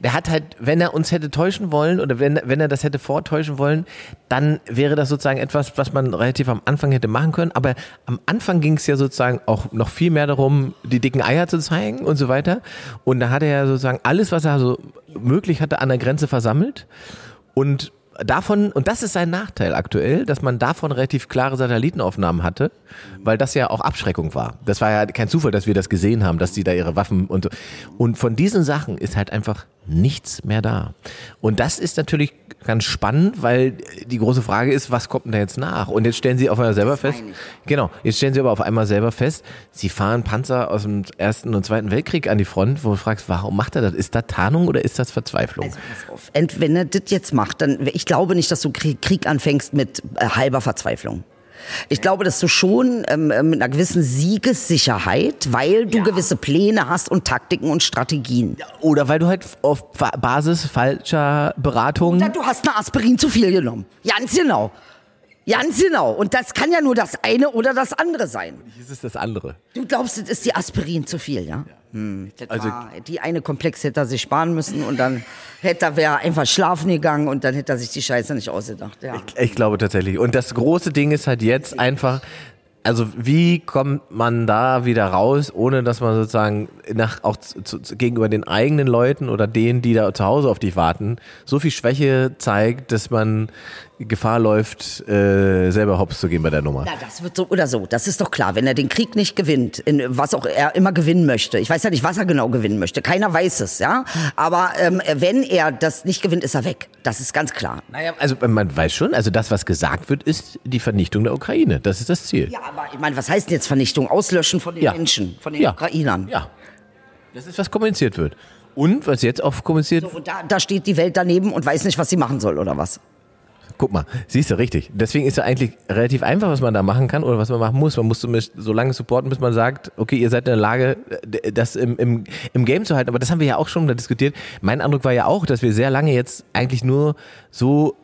Der hat halt, wenn er uns hätte täuschen wollen oder wenn, wenn er das hätte vortäuschen wollen, dann wäre das sozusagen etwas, was man relativ am Anfang hätte machen können. Aber am Anfang ging es ja sozusagen auch noch viel mehr darum, die dicken Eier zu zeigen und so weiter. Und da hat er ja sozusagen alles, was er so möglich hatte, an der Grenze versammelt. Und davon, und das ist sein Nachteil aktuell, dass man davon relativ klare Satellitenaufnahmen hatte, weil das ja auch Abschreckung war. Das war ja kein Zufall, dass wir das gesehen haben, dass die da ihre Waffen und so. Und von diesen Sachen ist halt einfach nichts mehr da. Und das ist natürlich ganz spannend, weil die große Frage ist, was kommt denn da jetzt nach? Und jetzt stellen sie auf einmal selber fest, genau, jetzt stellen sie aber auf einmal selber fest, sie fahren Panzer aus dem Ersten und Zweiten Weltkrieg an die Front, wo du fragst, warum macht er das? Ist das Tarnung oder ist das Verzweiflung? Also pass auf, Ent- wenn er das jetzt macht, dann, ich glaube nicht, dass du Krieg, Krieg anfängst mit äh, halber Verzweiflung. Ich glaube, dass du schon ähm, äh, mit einer gewissen Siegessicherheit, weil du gewisse Pläne hast und Taktiken und Strategien. Oder weil du halt auf Basis falscher Beratung Ja, du hast eine Aspirin zu viel genommen. Ganz genau. Ganz genau. Und das kann ja nur das eine oder das andere sein. ist es das andere. Du glaubst, es ist die Aspirin zu viel, ja? Hm, das Also- war, die eine Komplex hätte er sich sparen müssen und dann hätte er wäre einfach schlafen gegangen und dann hätte er sich die Scheiße nicht ausgedacht. Ja. Ich glaube tatsächlich. Und das große Ding ist halt jetzt einfach, also wie kommt man da wieder raus, ohne dass man sozusagen nach, auch zu, zu, gegenüber den eigenen Leuten oder denen, die da zu Hause auf dich warten, so viel Schwäche zeigt, dass man Gefahr läuft, äh, selber hops zu gehen bei der Nummer. Na, das wird so oder so. Das ist doch klar. Wenn er den Krieg nicht gewinnt, in was auch er immer gewinnen möchte. Ich weiß ja nicht, was er genau gewinnen möchte. Keiner weiß es, ja. Aber ähm, wenn er das nicht gewinnt, ist er weg. Das ist ganz klar. Naja, also man weiß schon, also das, was gesagt wird, ist die Vernichtung der Ukraine. Das ist das Ziel. Ja, aber ich meine, was heißt denn jetzt Vernichtung? Auslöschen von den Ja. Menschen, von den Ja. Ukrainern. Ja. Das ist, was kommuniziert wird. Und was jetzt auch kommuniziert So, und da, da steht die Welt daneben und weiß nicht, was sie machen soll oder was. Guck mal, siehst du, richtig. Deswegen ist ja eigentlich relativ einfach, was man da machen kann oder was man machen muss. Man muss zumindest so lange supporten, bis man sagt, okay, ihr seid in der Lage, das im, im, im Game zu halten. Aber das haben wir ja auch schon diskutiert. Mein Eindruck war ja auch, dass wir sehr lange jetzt eigentlich nur so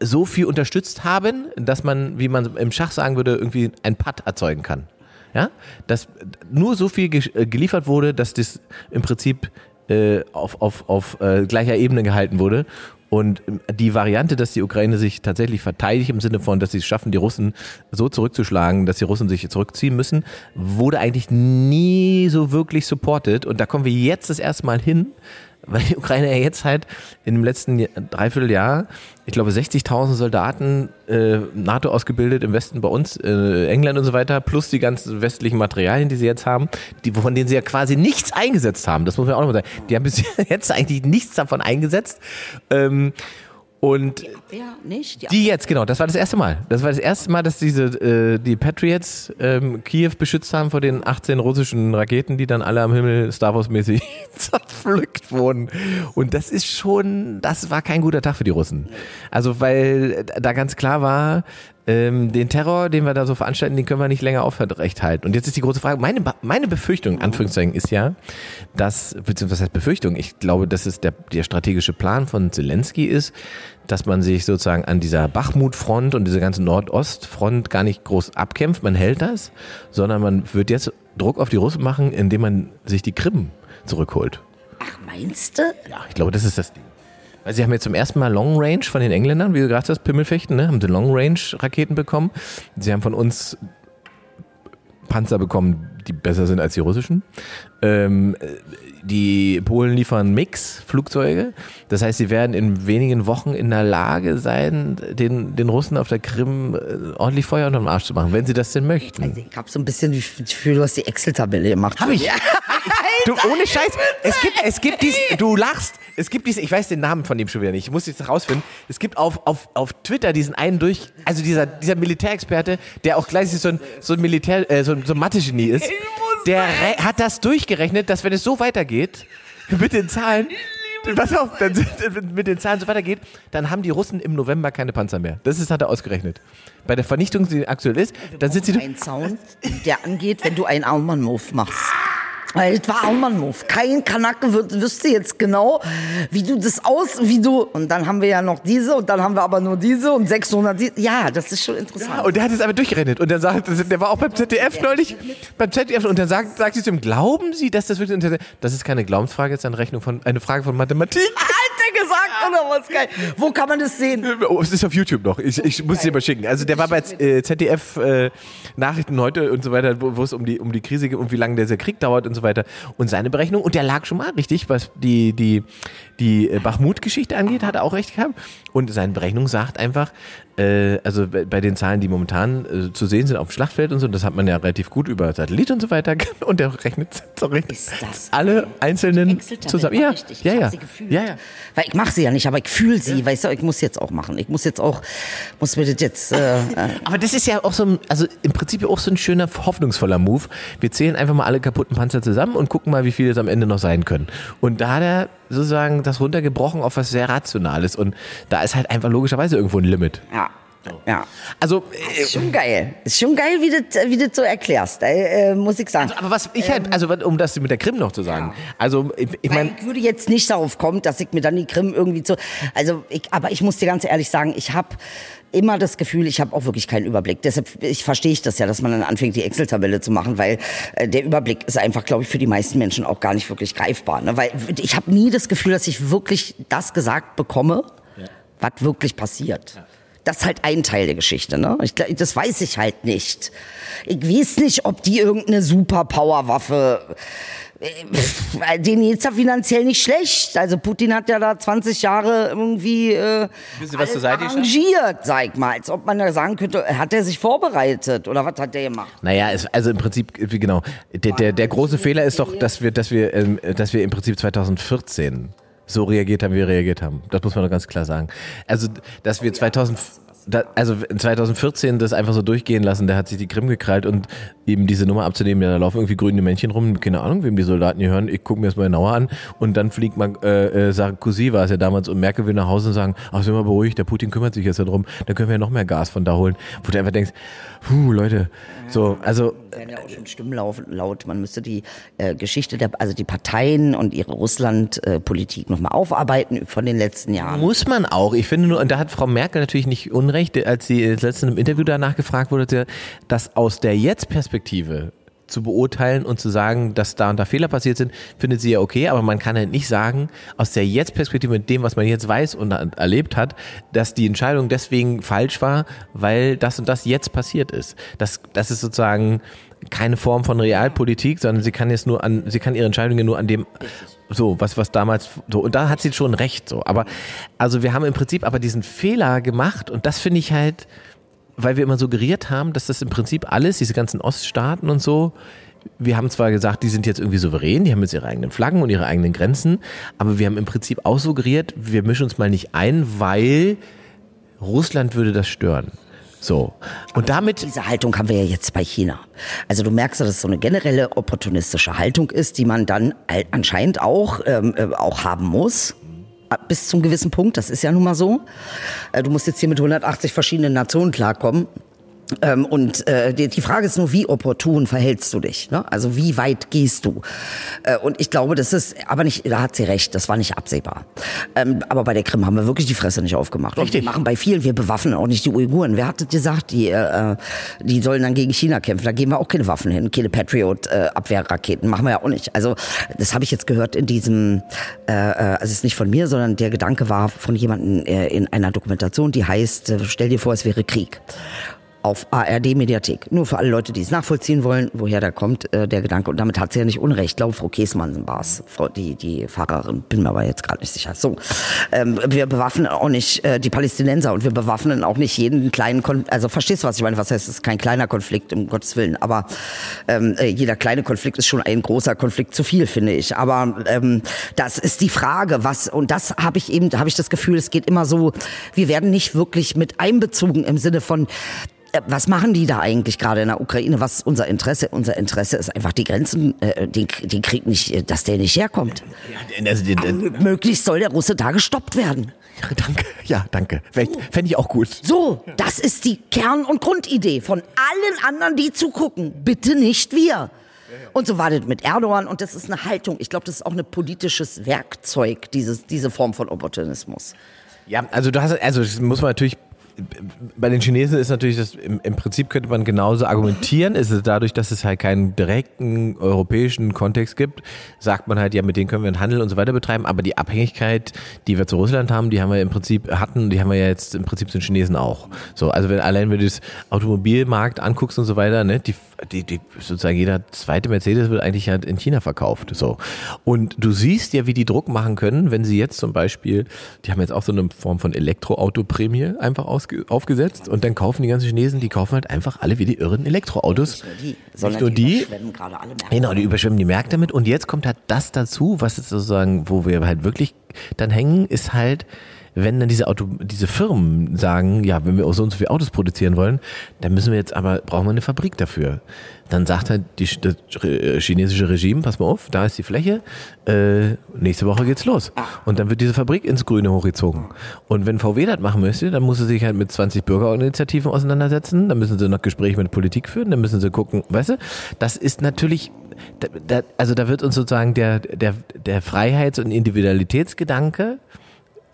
so viel unterstützt haben, dass man, wie man im Schach sagen würde, irgendwie ein Putt erzeugen kann. Ja, dass nur so viel äh, geliefert wurde, dass das im Prinzip äh, auf, auf, auf äh, gleicher Ebene gehalten wurde. Und die Variante, dass die Ukraine sich tatsächlich verteidigt im Sinne von, dass sie es schaffen, die Russen so zurückzuschlagen, dass die Russen sich zurückziehen müssen, wurde eigentlich nie so wirklich supported. Und da kommen wir jetzt das erste Mal hin, weil die Ukraine ja jetzt halt in dem letzten Jahr- Dreivierteljahr, ich glaube 60.000 Soldaten äh, NATO ausgebildet im Westen bei uns, äh, England und so weiter, plus die ganzen westlichen Materialien, die sie jetzt haben, die, von denen sie ja quasi nichts eingesetzt haben. Das muss man auch nochmal sagen. Die haben bis jetzt eigentlich nichts davon eingesetzt. Ähm, und Wer nicht? die jetzt, genau, das war das erste Mal. Das war das erste Mal, dass diese äh, die Patriots ähm, Kiew beschützt haben vor den 18 russischen Raketen, die dann alle am Himmel Star Wars mäßig zerpflückt wurden. Und das ist schon, das war kein guter Tag für die Russen. Also weil da ganz klar war, ähm, den Terror, den wir da so veranstalten, den können wir nicht länger aufrecht halten. Und jetzt ist die große Frage, meine, meine Befürchtung, Anführungszeichen, ist ja, dass, beziehungsweise Befürchtung? Ich glaube, dass es der, der strategische Plan von Zelensky ist, dass man sich sozusagen an dieser Bachmut-Front und dieser ganzen Nordostfront gar nicht groß abkämpft, man hält das, sondern man wird jetzt Druck auf die Russen machen, indem man sich die Krim zurückholt. Ach, meinst du? Ja, ich glaube, das ist das Ding. Weil sie haben jetzt zum ersten Mal Long Range von den Engländern, wie du gerade hast, Pimmelfechten, ne? haben sie Long Range Raketen bekommen. Sie haben von uns Panzer bekommen, die besser sind als die russischen. Ähm, äh, die Polen liefern Mix-Flugzeuge. Das heißt, sie werden in wenigen Wochen in der Lage sein, den, den Russen auf der Krim äh, ordentlich Feuer unterm Arsch zu machen, wenn sie das denn möchten. Also ich hab so ein bisschen das Gefühl, du hast die Excel-Tabelle gemacht. Hab ich. Du, ohne Scheiß. Es gibt, es gibt dies, du lachst. Es gibt dies, ich weiß den Namen von dem schon wieder nicht. Ich muss jetzt rausfinden. Es gibt auf, auf, auf Twitter diesen einen durch, also dieser, dieser Militärexperte, der auch gleichzeitig so ein, so ein Militär, äh, so ein, so ein Mathe-Genie ist. Der hat das durchgerechnet, dass wenn es so weitergeht, mit den Zahlen, pass auf, dann mit den Zahlen so weitergeht, dann haben die Russen im November keine Panzer mehr. Das ist, hat er ausgerechnet. Bei der Vernichtung, die aktuell ist, dann sind sie, ein Sound, der angeht, wenn du einen Armband-Move machst. Weil das war auch mal ein Move. Kein Kanake wird, wüsste jetzt genau, wie du das aus, wie du, und dann haben wir ja noch diese, und dann haben wir aber nur diese und 600, die, ja, das ist schon interessant. Und der hat es aber durchgerendet. Und dann sagt, der war auch beim ZDF neulich, beim ZDF, und dann sagt, sagt sie zu ihm, glauben Sie, dass das wirklich, das ist keine Glaubensfrage, das ist eine Rechnung von, eine Frage von Mathematik. Alter oder was geil. Wo kann man das sehen? Oh, es ist auf YouTube noch. Ich, ich muss es dir mal schicken. Also der war bei äh, ZDF äh, Nachrichten heute und so weiter, wo, wo es um die, um die Krise geht und wie lange dieser Krieg dauert und so weiter. Und seine Berechnung, und der lag schon mal richtig, was die, die, die äh, Bachmut-Geschichte angeht, hat er auch recht gehabt. Und seine Berechnung sagt einfach, äh, also bei, bei den Zahlen, die momentan äh, zu sehen sind auf dem Schlachtfeld und so, das hat man ja relativ gut über Satellit und so weiter. Und der rechnet sorry, Ist das alle einzelnen zusammen. Ja, richtig. Ich ja, ja. ja, ja. Weil ich mache sie ja nicht, aber ich fühle sie, weißt du, ich muss jetzt auch machen. Ich muss jetzt auch, muss mir das jetzt, äh, äh, Aber das ist ja auch so ein, also im Prinzip ja auch so ein schöner, hoffnungsvoller Move. Wir zählen einfach mal alle kaputten Panzer zusammen und gucken mal, wie viele es am Ende noch sein können. Und da hat er sozusagen das runtergebrochen auf was sehr Rationales. Und da ist halt einfach logischerweise irgendwo ein Limit. ja. Ja. Also, Ist schon geil. Ist schon geil, wie du wie du so erklärst, äh, äh, muss ich sagen. aber was ich halt, also um das mit der Krim noch zu sagen. Also, ich, ich meine, ich würde jetzt nicht darauf kommen, dass ich mir dann die Krim irgendwie zu. Also, ich, aber ich muss dir ganz ehrlich sagen, ich habe immer das Gefühl, ich habe auch wirklich keinen Überblick. Deshalb ich verstehe ich das ja, dass man dann anfängt, die Excel-Tabelle zu machen, weil äh, der Überblick ist einfach, glaube ich, für die meisten Menschen auch gar nicht wirklich greifbar. Ne? Weil ich habe nie das Gefühl, dass ich wirklich das gesagt bekomme, was wirklich passiert. Das ist halt ein Teil der Geschichte, ne? Ich, glaub, das weiß ich halt nicht. Ich weiß nicht, ob die irgendeine Superpower-Waffe äh, denen geht's ja finanziell nicht schlecht. Also Putin hat ja da 20 Jahre irgendwie äh, Bisschen was alles zur Seite geschafft? arrangiert, sag ich mal. Als ob man ja sagen könnte, hat er sich vorbereitet oder was hat der gemacht? Naja, es, also im Prinzip, wie genau, der, der, der große Fehler ist doch, dass wir, dass wir, ähm, dass wir im Prinzip 2014 so reagiert haben, wie wir reagiert haben. Das muss man doch ganz klar sagen. Also, dass wir 2000, da, also in 2014 das einfach so durchgehen lassen, der hat sich die Krim gekrallt und eben diese Nummer abzunehmen, ja, da laufen irgendwie grüne Männchen rum, keine Ahnung, wem die Soldaten hier hören, ich gucke mir das mal genauer an und dann fliegt man, äh, äh, Sarkozy war es ja damals und Merkel will nach Hause und sagen, ach, sind wir beruhigt, der Putin kümmert sich jetzt darum, dann können wir ja noch mehr Gas von da holen, wo du einfach denkst, puh, Leute, so, also, werden ja auch schon Stimmen laut. Man müsste die äh, Geschichte der, also die Parteien und ihre Russland-Politik nochmal aufarbeiten von den letzten Jahren. Muss man auch. Ich finde nur, und da hat Frau Merkel natürlich nicht Unrecht, als sie das letzte im Interview danach gefragt wurde, dass aus der Jetzt-Perspektive zu beurteilen und zu sagen, dass da und da Fehler passiert sind, findet sie ja okay, aber man kann halt nicht sagen, aus der Jetzt-Perspektive mit dem, was man jetzt weiß und erlebt hat, dass die Entscheidung deswegen falsch war, weil das und das jetzt passiert ist. Das, das ist sozusagen keine Form von Realpolitik, sondern sie kann jetzt nur an, sie kann ihre Entscheidungen nur an dem, so, was, was damals, so, und da hat sie schon recht, so. Aber, also wir haben im Prinzip aber diesen Fehler gemacht und das finde ich halt, weil wir immer suggeriert haben, dass das im Prinzip alles, diese ganzen Oststaaten und so, wir haben zwar gesagt, die sind jetzt irgendwie souverän, die haben jetzt ihre eigenen Flaggen und ihre eigenen Grenzen, aber wir haben im Prinzip auch suggeriert, wir mischen uns mal nicht ein, weil Russland würde das stören. So. Und damit. Diese Haltung haben wir ja jetzt bei China. Also du merkst, dass es so eine generelle opportunistische Haltung ist, die man dann anscheinend auch, ähm, äh, auch haben muss. Bis zum gewissen Punkt, das ist ja nun mal so. Äh, Du musst jetzt hier mit 180 verschiedenen Nationen klarkommen. Ähm, und äh, die, die Frage ist nur, wie opportun verhältst du dich? Ne? Also wie weit gehst du? Äh, und ich glaube, das ist, aber nicht, da hat sie recht, das war nicht absehbar. Ähm, aber bei der Krim haben wir wirklich die Fresse nicht aufgemacht. Und Richtig. wir machen bei vielen, wir bewaffnen auch nicht die Uiguren. Wer hat gesagt? Die, äh, die sollen dann gegen China kämpfen. Da geben wir auch keine Waffen hin, keine Patriot-Abwehrraketen. machen wir ja auch nicht. Also das habe ich jetzt gehört in diesem, äh, äh, also es ist nicht von mir, sondern der Gedanke war von jemandem äh, in einer Dokumentation, die heißt, äh, stell dir vor, es wäre Krieg auf ARD Mediathek. Nur für alle Leute, die es nachvollziehen wollen, woher da kommt äh, der Gedanke. Und damit hat sie ja nicht Unrecht. Ich glaube, Frau Käsmann war es, die, die Fahrerin. Bin mir aber jetzt gerade nicht sicher. So, ähm, wir bewaffnen auch nicht äh, die Palästinenser und wir bewaffnen auch nicht jeden kleinen Konflikt. Also verstehst du, was ich meine? Was heißt, es ist kein kleiner Konflikt, um Gottes Willen. Aber ähm, äh, jeder kleine Konflikt ist schon ein großer Konflikt zu viel, finde ich. Aber ähm, das ist die Frage, was, und das habe ich eben, habe ich das Gefühl, es geht immer so, wir werden nicht wirklich mit einbezogen im Sinne von, was machen die da eigentlich gerade in der Ukraine? Was ist unser Interesse? Unser Interesse ist einfach die Grenzen, äh, den, den Krieg nicht, äh, dass der nicht herkommt. Also, die- die- M- Möglichst soll der Russe da gestoppt werden. danke. Ja, danke. Fände ich auch gut. So, das ist die Kern- und Grundidee von allen anderen, die zugucken. Bitte nicht wir. Und so war das mit Erdogan und das ist eine Haltung. Ich glaube, das ist auch ein politisches Werkzeug, dieses, diese Form von Opportunismus. Ja, also du hast, also das muss man natürlich bei den Chinesen ist natürlich das, im, im, Prinzip könnte man genauso argumentieren, ist es dadurch, dass es halt keinen direkten europäischen Kontext gibt, sagt man halt, ja, mit denen können wir einen Handel und so weiter betreiben, aber die Abhängigkeit, die wir zu Russland haben, die haben wir im Prinzip hatten, die haben wir ja jetzt im Prinzip zu den Chinesen auch. So, also wenn allein wenn du das Automobilmarkt anguckst und so weiter, ne, die, die, die sozusagen jeder zweite Mercedes wird eigentlich halt in China verkauft. So. Und du siehst ja, wie die Druck machen können, wenn sie jetzt zum Beispiel, die haben jetzt auch so eine Form von Elektroauto-Prämie einfach aufgesetzt und dann kaufen die ganzen Chinesen, die kaufen halt einfach alle wie die irren Elektroautos. Nicht nur die, sondern nur die, die überschwemmen gerade alle Märkte. Genau, die überschwemmen die Märkte damit und jetzt kommt halt das dazu, was jetzt sozusagen, wo wir halt wirklich dann hängen, ist halt, wenn dann diese Auto, diese Firmen sagen, ja, wenn wir auch so und so viele Autos produzieren wollen, dann müssen wir jetzt aber, brauchen wir eine Fabrik dafür. Dann sagt halt die, das chinesische Regime, pass mal auf, da ist die Fläche, äh, nächste Woche geht's los. Und dann wird diese Fabrik ins Grüne hochgezogen. Und wenn VW das machen möchte, dann muss sie sich halt mit 20 Bürgerinitiativen auseinandersetzen, dann müssen sie noch Gespräche mit Politik führen, dann müssen sie gucken, weißt du, das ist natürlich da, da, also da wird uns sozusagen der, der, der Freiheits- und Individualitätsgedanke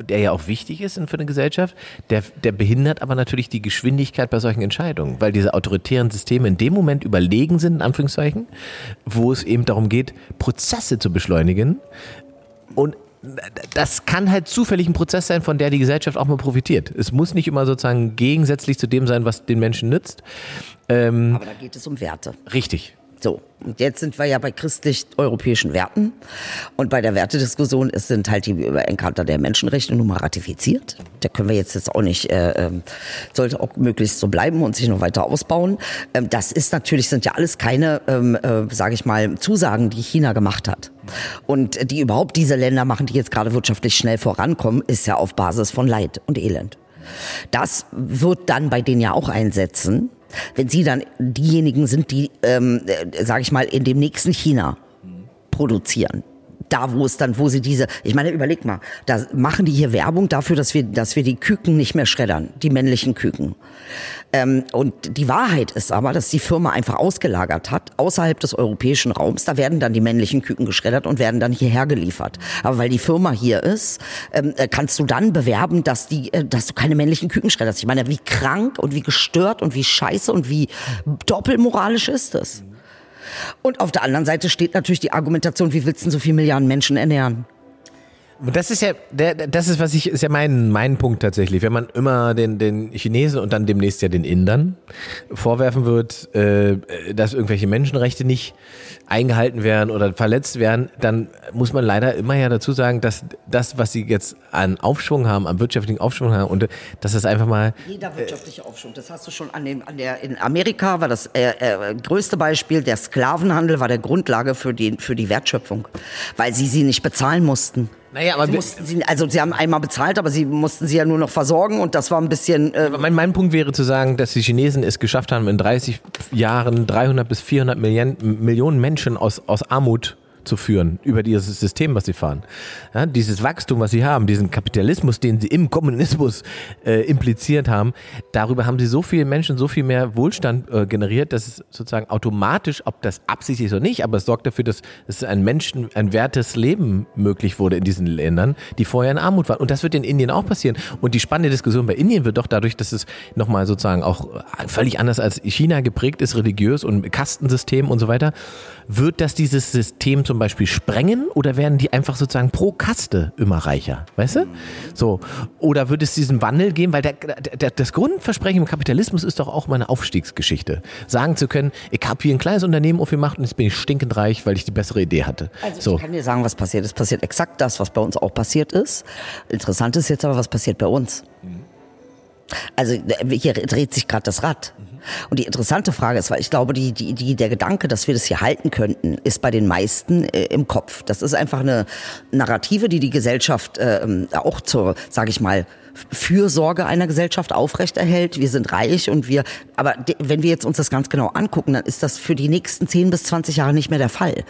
der ja auch wichtig ist für eine Gesellschaft, der, der behindert aber natürlich die Geschwindigkeit bei solchen Entscheidungen, weil diese autoritären Systeme in dem Moment überlegen sind, in Anführungszeichen, wo es eben darum geht, Prozesse zu beschleunigen. Und das kann halt zufällig ein Prozess sein, von der die Gesellschaft auch mal profitiert. Es muss nicht immer sozusagen gegensätzlich zu dem sein, was den Menschen nützt. Ähm, aber da geht es um Werte. Richtig. So, und jetzt sind wir ja bei christlich-europäischen Werten. Und bei der Wertediskussion ist, sind halt die Überenkarte der Menschenrechte nun mal ratifiziert. Da können wir jetzt, jetzt auch nicht, äh, ähm, sollte auch möglichst so bleiben und sich noch weiter ausbauen. Ähm, das ist natürlich, sind ja alles keine, ähm, äh, sage ich mal, Zusagen, die China gemacht hat. Und die überhaupt diese Länder machen, die jetzt gerade wirtschaftlich schnell vorankommen, ist ja auf Basis von Leid und Elend. Das wird dann bei denen ja auch einsetzen wenn Sie dann diejenigen sind, die, ähm, äh, sage ich mal, in dem nächsten China produzieren, da wo es dann, wo sie diese, ich meine, überleg mal, da machen die hier Werbung dafür, dass wir, dass wir die Küken nicht mehr schreddern, die männlichen Küken. Ähm, und die Wahrheit ist aber, dass die Firma einfach ausgelagert hat, außerhalb des europäischen Raums, da werden dann die männlichen Küken geschreddert und werden dann hierher geliefert. Aber weil die Firma hier ist, ähm, äh, kannst du dann bewerben, dass die, äh, dass du keine männlichen Küken schredderst. Ich meine, wie krank und wie gestört und wie scheiße und wie doppelmoralisch ist das? Und auf der anderen Seite steht natürlich die Argumentation, wie willst du so viele Milliarden Menschen ernähren? Das ist ja, das ist was ich, ist ja mein, mein Punkt tatsächlich. Wenn man immer den, den Chinesen und dann demnächst ja den Indern vorwerfen wird, äh, dass irgendwelche Menschenrechte nicht eingehalten werden oder verletzt werden, dann muss man leider immer ja dazu sagen, dass das, was sie jetzt an Aufschwung haben, am wirtschaftlichen Aufschwung haben und dass das einfach mal. Jeder wirtschaftliche Aufschwung, das hast du schon an dem, an der, in Amerika war das äh, äh, größte Beispiel, der Sklavenhandel war der Grundlage für die, für die Wertschöpfung, weil sie sie nicht bezahlen mussten. Naja, aber sie mussten sie, also sie haben einmal bezahlt, aber sie mussten sie ja nur noch versorgen und das war ein bisschen. Äh mein, mein Punkt wäre zu sagen, dass die Chinesen es geschafft haben, in 30 Jahren 300 bis 400 Millionen, Millionen Menschen aus, aus Armut zu führen über dieses System, was sie fahren. Ja, dieses Wachstum, was sie haben, diesen Kapitalismus, den sie im Kommunismus äh, impliziert haben, darüber haben sie so viele Menschen, so viel mehr Wohlstand äh, generiert, dass es sozusagen automatisch, ob das absichtlich ist oder nicht, aber es sorgt dafür, dass es ein Menschen, ein wertes Leben möglich wurde in diesen Ländern, die vorher in Armut waren. Und das wird in Indien auch passieren. Und die spannende Diskussion bei Indien wird doch dadurch, dass es nochmal sozusagen auch völlig anders als China geprägt ist, religiös und Kastensystem und so weiter, wird das dieses System zum Beispiel sprengen oder werden die einfach sozusagen pro Kaste immer reicher? Weißt du? So. Oder wird es diesen Wandel geben? Weil der, der, das Grundversprechen im Kapitalismus ist doch auch mal eine Aufstiegsgeschichte. Sagen zu können, ich habe hier ein kleines Unternehmen aufgemacht und jetzt bin ich stinkend reich, weil ich die bessere Idee hatte. Also so. ich kann dir sagen, was passiert. Es passiert exakt das, was bei uns auch passiert ist. Interessant ist jetzt aber, was passiert bei uns. Mhm. Also hier dreht sich gerade das Rad. Und die interessante Frage ist, weil ich glaube, die, die, die, der Gedanke, dass wir das hier halten könnten, ist bei den meisten äh, im Kopf. Das ist einfach eine Narrative, die die Gesellschaft äh, auch zur, sage ich mal, Fürsorge einer Gesellschaft aufrechterhält. Wir sind reich und wir, aber wenn wir jetzt uns das ganz genau angucken, dann ist das für die nächsten 10 bis 20 Jahre nicht mehr der Fall.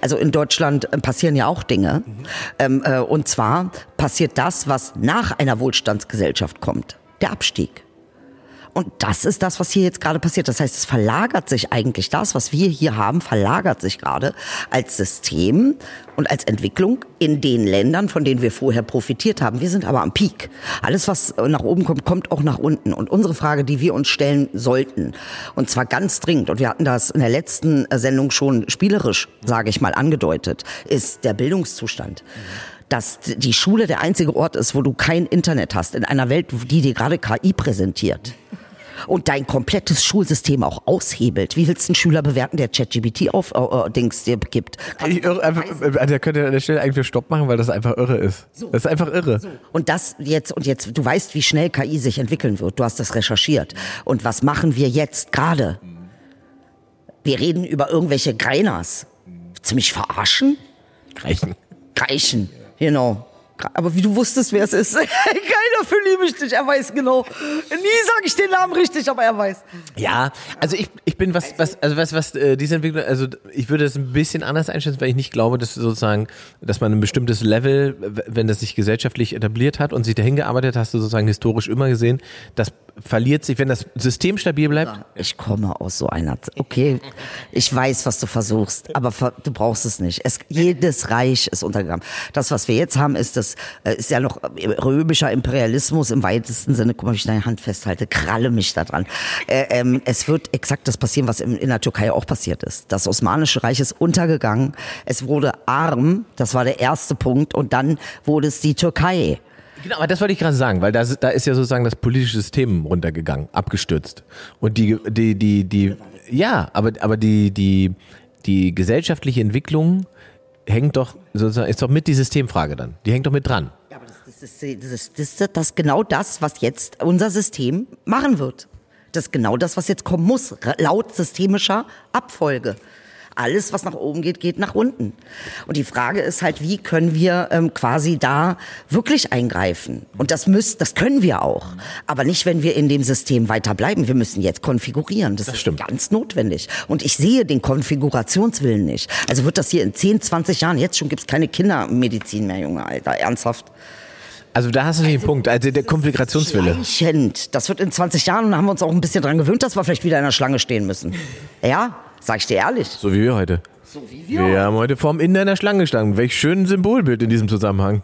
Also in Deutschland äh, passieren ja auch Dinge. Mhm. Ähm, äh, und zwar passiert das, was nach einer Wohlstandsgesellschaft kommt. Der Abstieg. Und das ist das, was hier jetzt gerade passiert. Das heißt, es verlagert sich eigentlich das, was wir hier haben, verlagert sich gerade als System und als Entwicklung in den Ländern, von denen wir vorher profitiert haben. Wir sind aber am Peak. Alles, was nach oben kommt, kommt auch nach unten. Und unsere Frage, die wir uns stellen sollten, und zwar ganz dringend, und wir hatten das in der letzten Sendung schon spielerisch, sage ich mal, angedeutet, ist der Bildungszustand. Dass die Schule der einzige Ort ist, wo du kein Internet hast, in einer Welt, die dir gerade KI präsentiert und dein komplettes Schulsystem auch aushebelt. Wie willst du einen Schüler bewerten, der ChatGPT auf äh, Dings dir gibt? Ich irre, einfach, also der könnte an der Stelle eigentlich Stopp machen, weil das einfach irre ist. So. Das ist einfach irre. So. Und das jetzt und jetzt, du weißt, wie schnell KI sich entwickeln wird. Du hast das recherchiert. Und was machen wir jetzt gerade? Wir reden über irgendwelche Greiners. Ziemlich verarschen? Greichen. Greichen, genau. Aber wie du wusstest, wer es ist. Keiner für liebe ich dich. Er weiß genau. Nie sage ich den Namen richtig, aber er weiß. Ja, also ich, ich bin was, was, also was, was äh, diese Entwicklung, also ich würde das ein bisschen anders einschätzen, weil ich nicht glaube, dass sozusagen, dass man ein bestimmtes Level, wenn das sich gesellschaftlich etabliert hat und sich dahin gearbeitet, hast du sozusagen historisch immer gesehen, das verliert sich, wenn das System stabil bleibt. Ich komme aus so einer, okay, ich weiß, was du versuchst, aber du brauchst es nicht. Es, jedes Reich ist untergegangen. Das, was wir jetzt haben, ist das, äh, ist ja noch römischer Imperialismus im weitesten Sinne. Guck mal, wie ich deine Hand festhalte, kralle mich da dran. Äh, ähm, es wird exakt das passieren, was in, in der Türkei auch passiert ist. Das Osmanische Reich ist untergegangen. Es wurde arm, das war der erste Punkt, und dann wurde es die Türkei. Genau, aber das wollte ich gerade sagen, weil da, da ist ja sozusagen das politische System runtergegangen, abgestürzt. Und die, die, die, die, ja, aber, aber die, die, die gesellschaftliche Entwicklung hängt doch sozusagen, ist doch mit die Systemfrage dann. Die hängt doch mit dran. Ja, aber das, das, ist, das, ist, das, ist, das ist genau das, was jetzt unser System machen wird. Das ist genau das, was jetzt kommen muss, laut systemischer Abfolge alles, was nach oben geht, geht nach unten. Und die Frage ist halt, wie können wir ähm, quasi da wirklich eingreifen? Und das müssen, das können wir auch. Aber nicht, wenn wir in dem System weiter bleiben. Wir müssen jetzt konfigurieren. Das, das ist stimmt. ganz notwendig. Und ich sehe den Konfigurationswillen nicht. Also wird das hier in 10, 20 Jahren, jetzt schon gibt's keine Kindermedizin mehr, Junge, Alter. Ernsthaft. Also da hast du den also, Punkt, also der Konfigurationswille. Das wird in 20 Jahren und haben wir uns auch ein bisschen dran gewöhnt, dass wir vielleicht wieder in der Schlange stehen müssen. Ja? Sag ich dir ehrlich. So wie wir heute. So wie wir. Wir haben heute vorm Innen einer Schlange gestanden. Welch schön Symbolbild in diesem Zusammenhang.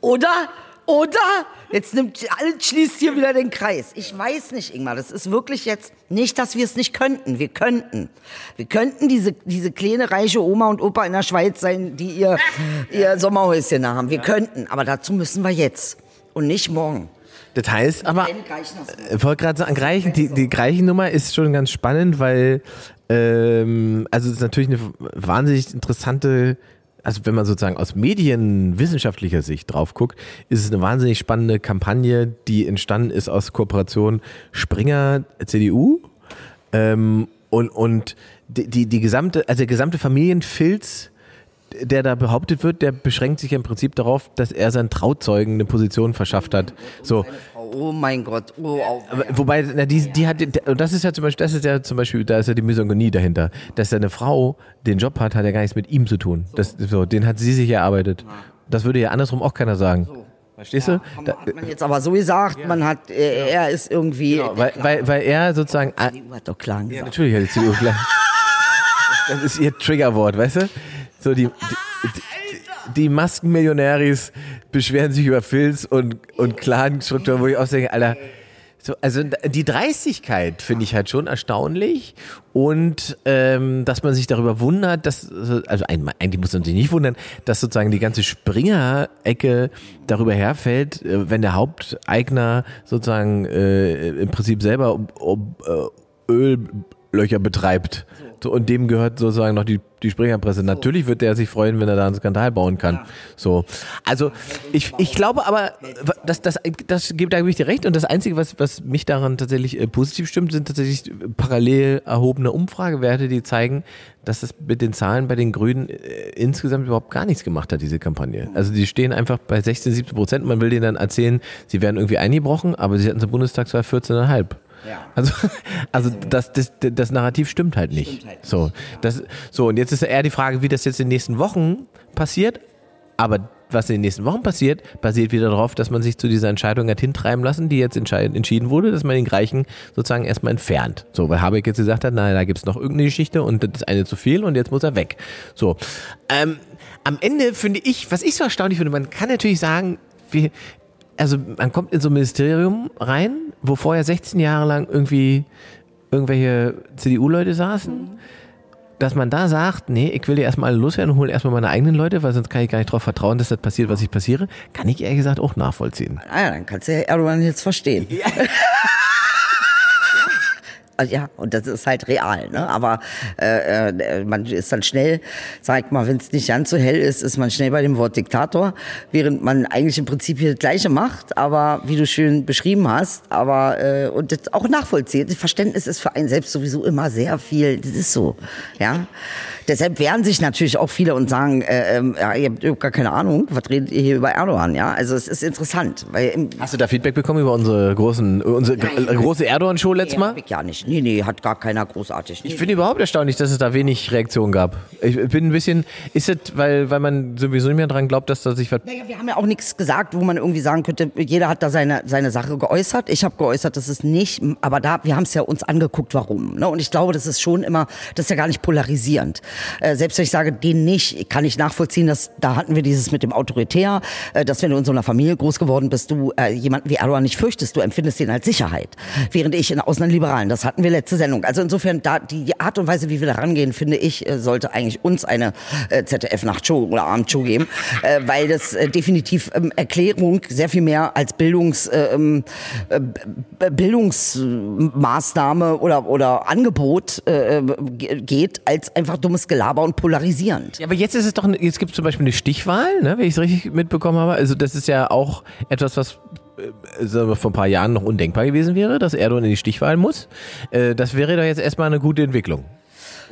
Oder? Oder? Jetzt nimmt alles schließt hier wieder den Kreis. Ich weiß nicht, Ingmar. Das ist wirklich jetzt nicht, dass wir es nicht könnten. Wir könnten. Wir könnten diese, diese kleine reiche Oma und Opa in der Schweiz sein, die ihr, ihr Sommerhäuschen haben. Wir könnten. Aber dazu müssen wir jetzt. Und nicht morgen. Das heißt aber, ich wollte gerade sagen, Greichen, die, die Greichennummer ist schon ganz spannend, weil ähm, also es ist natürlich eine wahnsinnig interessante, also wenn man sozusagen aus medienwissenschaftlicher Sicht drauf guckt, ist es eine wahnsinnig spannende Kampagne, die entstanden ist aus Kooperation Springer CDU ähm, und, und die, die, die gesamte, also der gesamte Familienfilz der da behauptet wird, der beschränkt sich im Prinzip darauf, dass er seinen Trauzeugen eine Position verschafft hat. So. Oh mein Gott. Oh, oh. Wobei, na, die, die hat, und das ist ja zum Beispiel, das ist ja zum Beispiel, da ist ja die Misogynie dahinter. Dass seine Frau den Job hat, hat ja gar nichts mit ihm zu tun. Das, so, den hat sie sich erarbeitet. Das würde ja andersrum auch keiner sagen. Verstehst ja, du? Da, hat man jetzt aber so gesagt, ja. man hat, äh, er ist irgendwie. Genau, weil, weil, weil er sozusagen. Die CDU hat doch klar gesagt. Ja, natürlich hat die CDU klar. das ist ihr Triggerwort, weißt du? So die, die, die Maskenmillionäris beschweren sich über Filz und, und Clan-Strukturen, wo ich auch denke, Alter, so, also die Dreistigkeit finde ich halt schon erstaunlich und ähm, dass man sich darüber wundert, dass also eigentlich muss man sich nicht wundern, dass sozusagen die ganze Springer-Ecke darüber herfällt, äh, wenn der Haupteigner sozusagen äh, im Prinzip selber äh, Öllöcher betreibt. So, und dem gehört sozusagen noch die, die Springerpresse. So. Natürlich wird der sich freuen, wenn er da einen Skandal bauen kann. Ja. So. Also, ich, ich glaube aber, das, das, das gibt, da gebe ich dir recht. Und das Einzige, was, was mich daran tatsächlich äh, positiv stimmt, sind tatsächlich parallel erhobene Umfragewerte, die zeigen, dass das mit den Zahlen bei den Grünen äh, insgesamt überhaupt gar nichts gemacht hat, diese Kampagne. Also die stehen einfach bei 16, 17 Prozent. Man will denen dann erzählen, sie werden irgendwie eingebrochen, aber sie hatten zur Bundestagswahl 14,5. Ja. Also, also das, das, das Narrativ stimmt halt nicht. Stimmt halt so, das, so, und jetzt ist eher die Frage, wie das jetzt in den nächsten Wochen passiert. Aber was in den nächsten Wochen passiert, basiert wieder darauf, dass man sich zu dieser Entscheidung hat hintreiben lassen, die jetzt entschieden wurde, dass man den Greichen sozusagen erstmal entfernt. So, weil Habeck jetzt gesagt hat, na, da gibt's noch irgendeine Geschichte und das ist eine zu viel und jetzt muss er weg. So. Ähm, am Ende finde ich, was ich so erstaunlich finde, man kann natürlich sagen, wie, also man kommt in so ein Ministerium rein, wo vorher 16 Jahre lang irgendwie irgendwelche CDU-Leute saßen, dass man da sagt, nee, ich will ja erstmal alle loswerden und hole erstmal meine eigenen Leute, weil sonst kann ich gar nicht darauf vertrauen, dass das passiert, was ich passiere, kann ich ehrlich gesagt auch nachvollziehen. Ah ja, dann kannst du ja Erdogan jetzt verstehen. Ja. Ja, und das ist halt real, ne? Aber äh, äh, man ist dann schnell, sag mal, wenn es nicht ganz so hell ist, ist man schnell bei dem Wort Diktator, während man eigentlich im Prinzip hier das Gleiche macht, aber wie du schön beschrieben hast, aber äh, und das auch nachvollziehen. Das Verständnis ist für einen selbst sowieso immer sehr viel. Das ist so, ja. Deshalb wehren sich natürlich auch viele und sagen, äh, äh, ja, ihr habt gar keine Ahnung, was redet ihr hier über Erdogan, ja? Also es ist interessant, weil Hast du da Feedback bekommen über unsere großen, unsere Nein, große Erdogan-Show letztes Mal? Ich ja nicht. Nee, nee, hat gar keiner großartig. Nee, ich finde überhaupt erstaunlich, dass es da wenig Reaktion gab. Ich bin ein bisschen, ist es, weil, weil man sowieso nicht mehr dran glaubt, dass da sich was. Naja, wir haben ja auch nichts gesagt, wo man irgendwie sagen könnte, jeder hat da seine, seine Sache geäußert. Ich habe geäußert, das ist nicht, aber da, wir haben es ja uns angeguckt, warum. Ne? Und ich glaube, das ist schon immer, das ist ja gar nicht polarisierend. Äh, selbst wenn ich sage, den nicht, kann ich nachvollziehen, dass da hatten wir dieses mit dem Autoritär, äh, dass wenn du in so einer Familie groß geworden bist, du äh, jemanden wie Erdogan nicht fürchtest, du empfindest den als Sicherheit. Während ich in Auslandliberalen, das hatten wir letzte Sendung. Also insofern, da die, die Art und Weise, wie wir da rangehen, finde ich, äh, sollte eigentlich uns eine äh, ZDF-Nachtshow oder Abendshow geben, äh, weil das äh, definitiv ähm, Erklärung sehr viel mehr als Bildungs, äh, ähm, äh, Bildungsmaßnahme oder, oder Angebot äh, geht, als einfach dummes Gelaber und polarisierend. Ja, aber jetzt ist es doch, jetzt gibt es zum Beispiel eine Stichwahl, ne, wenn ich es richtig mitbekommen habe. Also das ist ja auch etwas, was äh, vor ein paar Jahren noch undenkbar gewesen wäre, dass Erdogan in die Stichwahl muss. Äh, das wäre doch jetzt erstmal eine gute Entwicklung.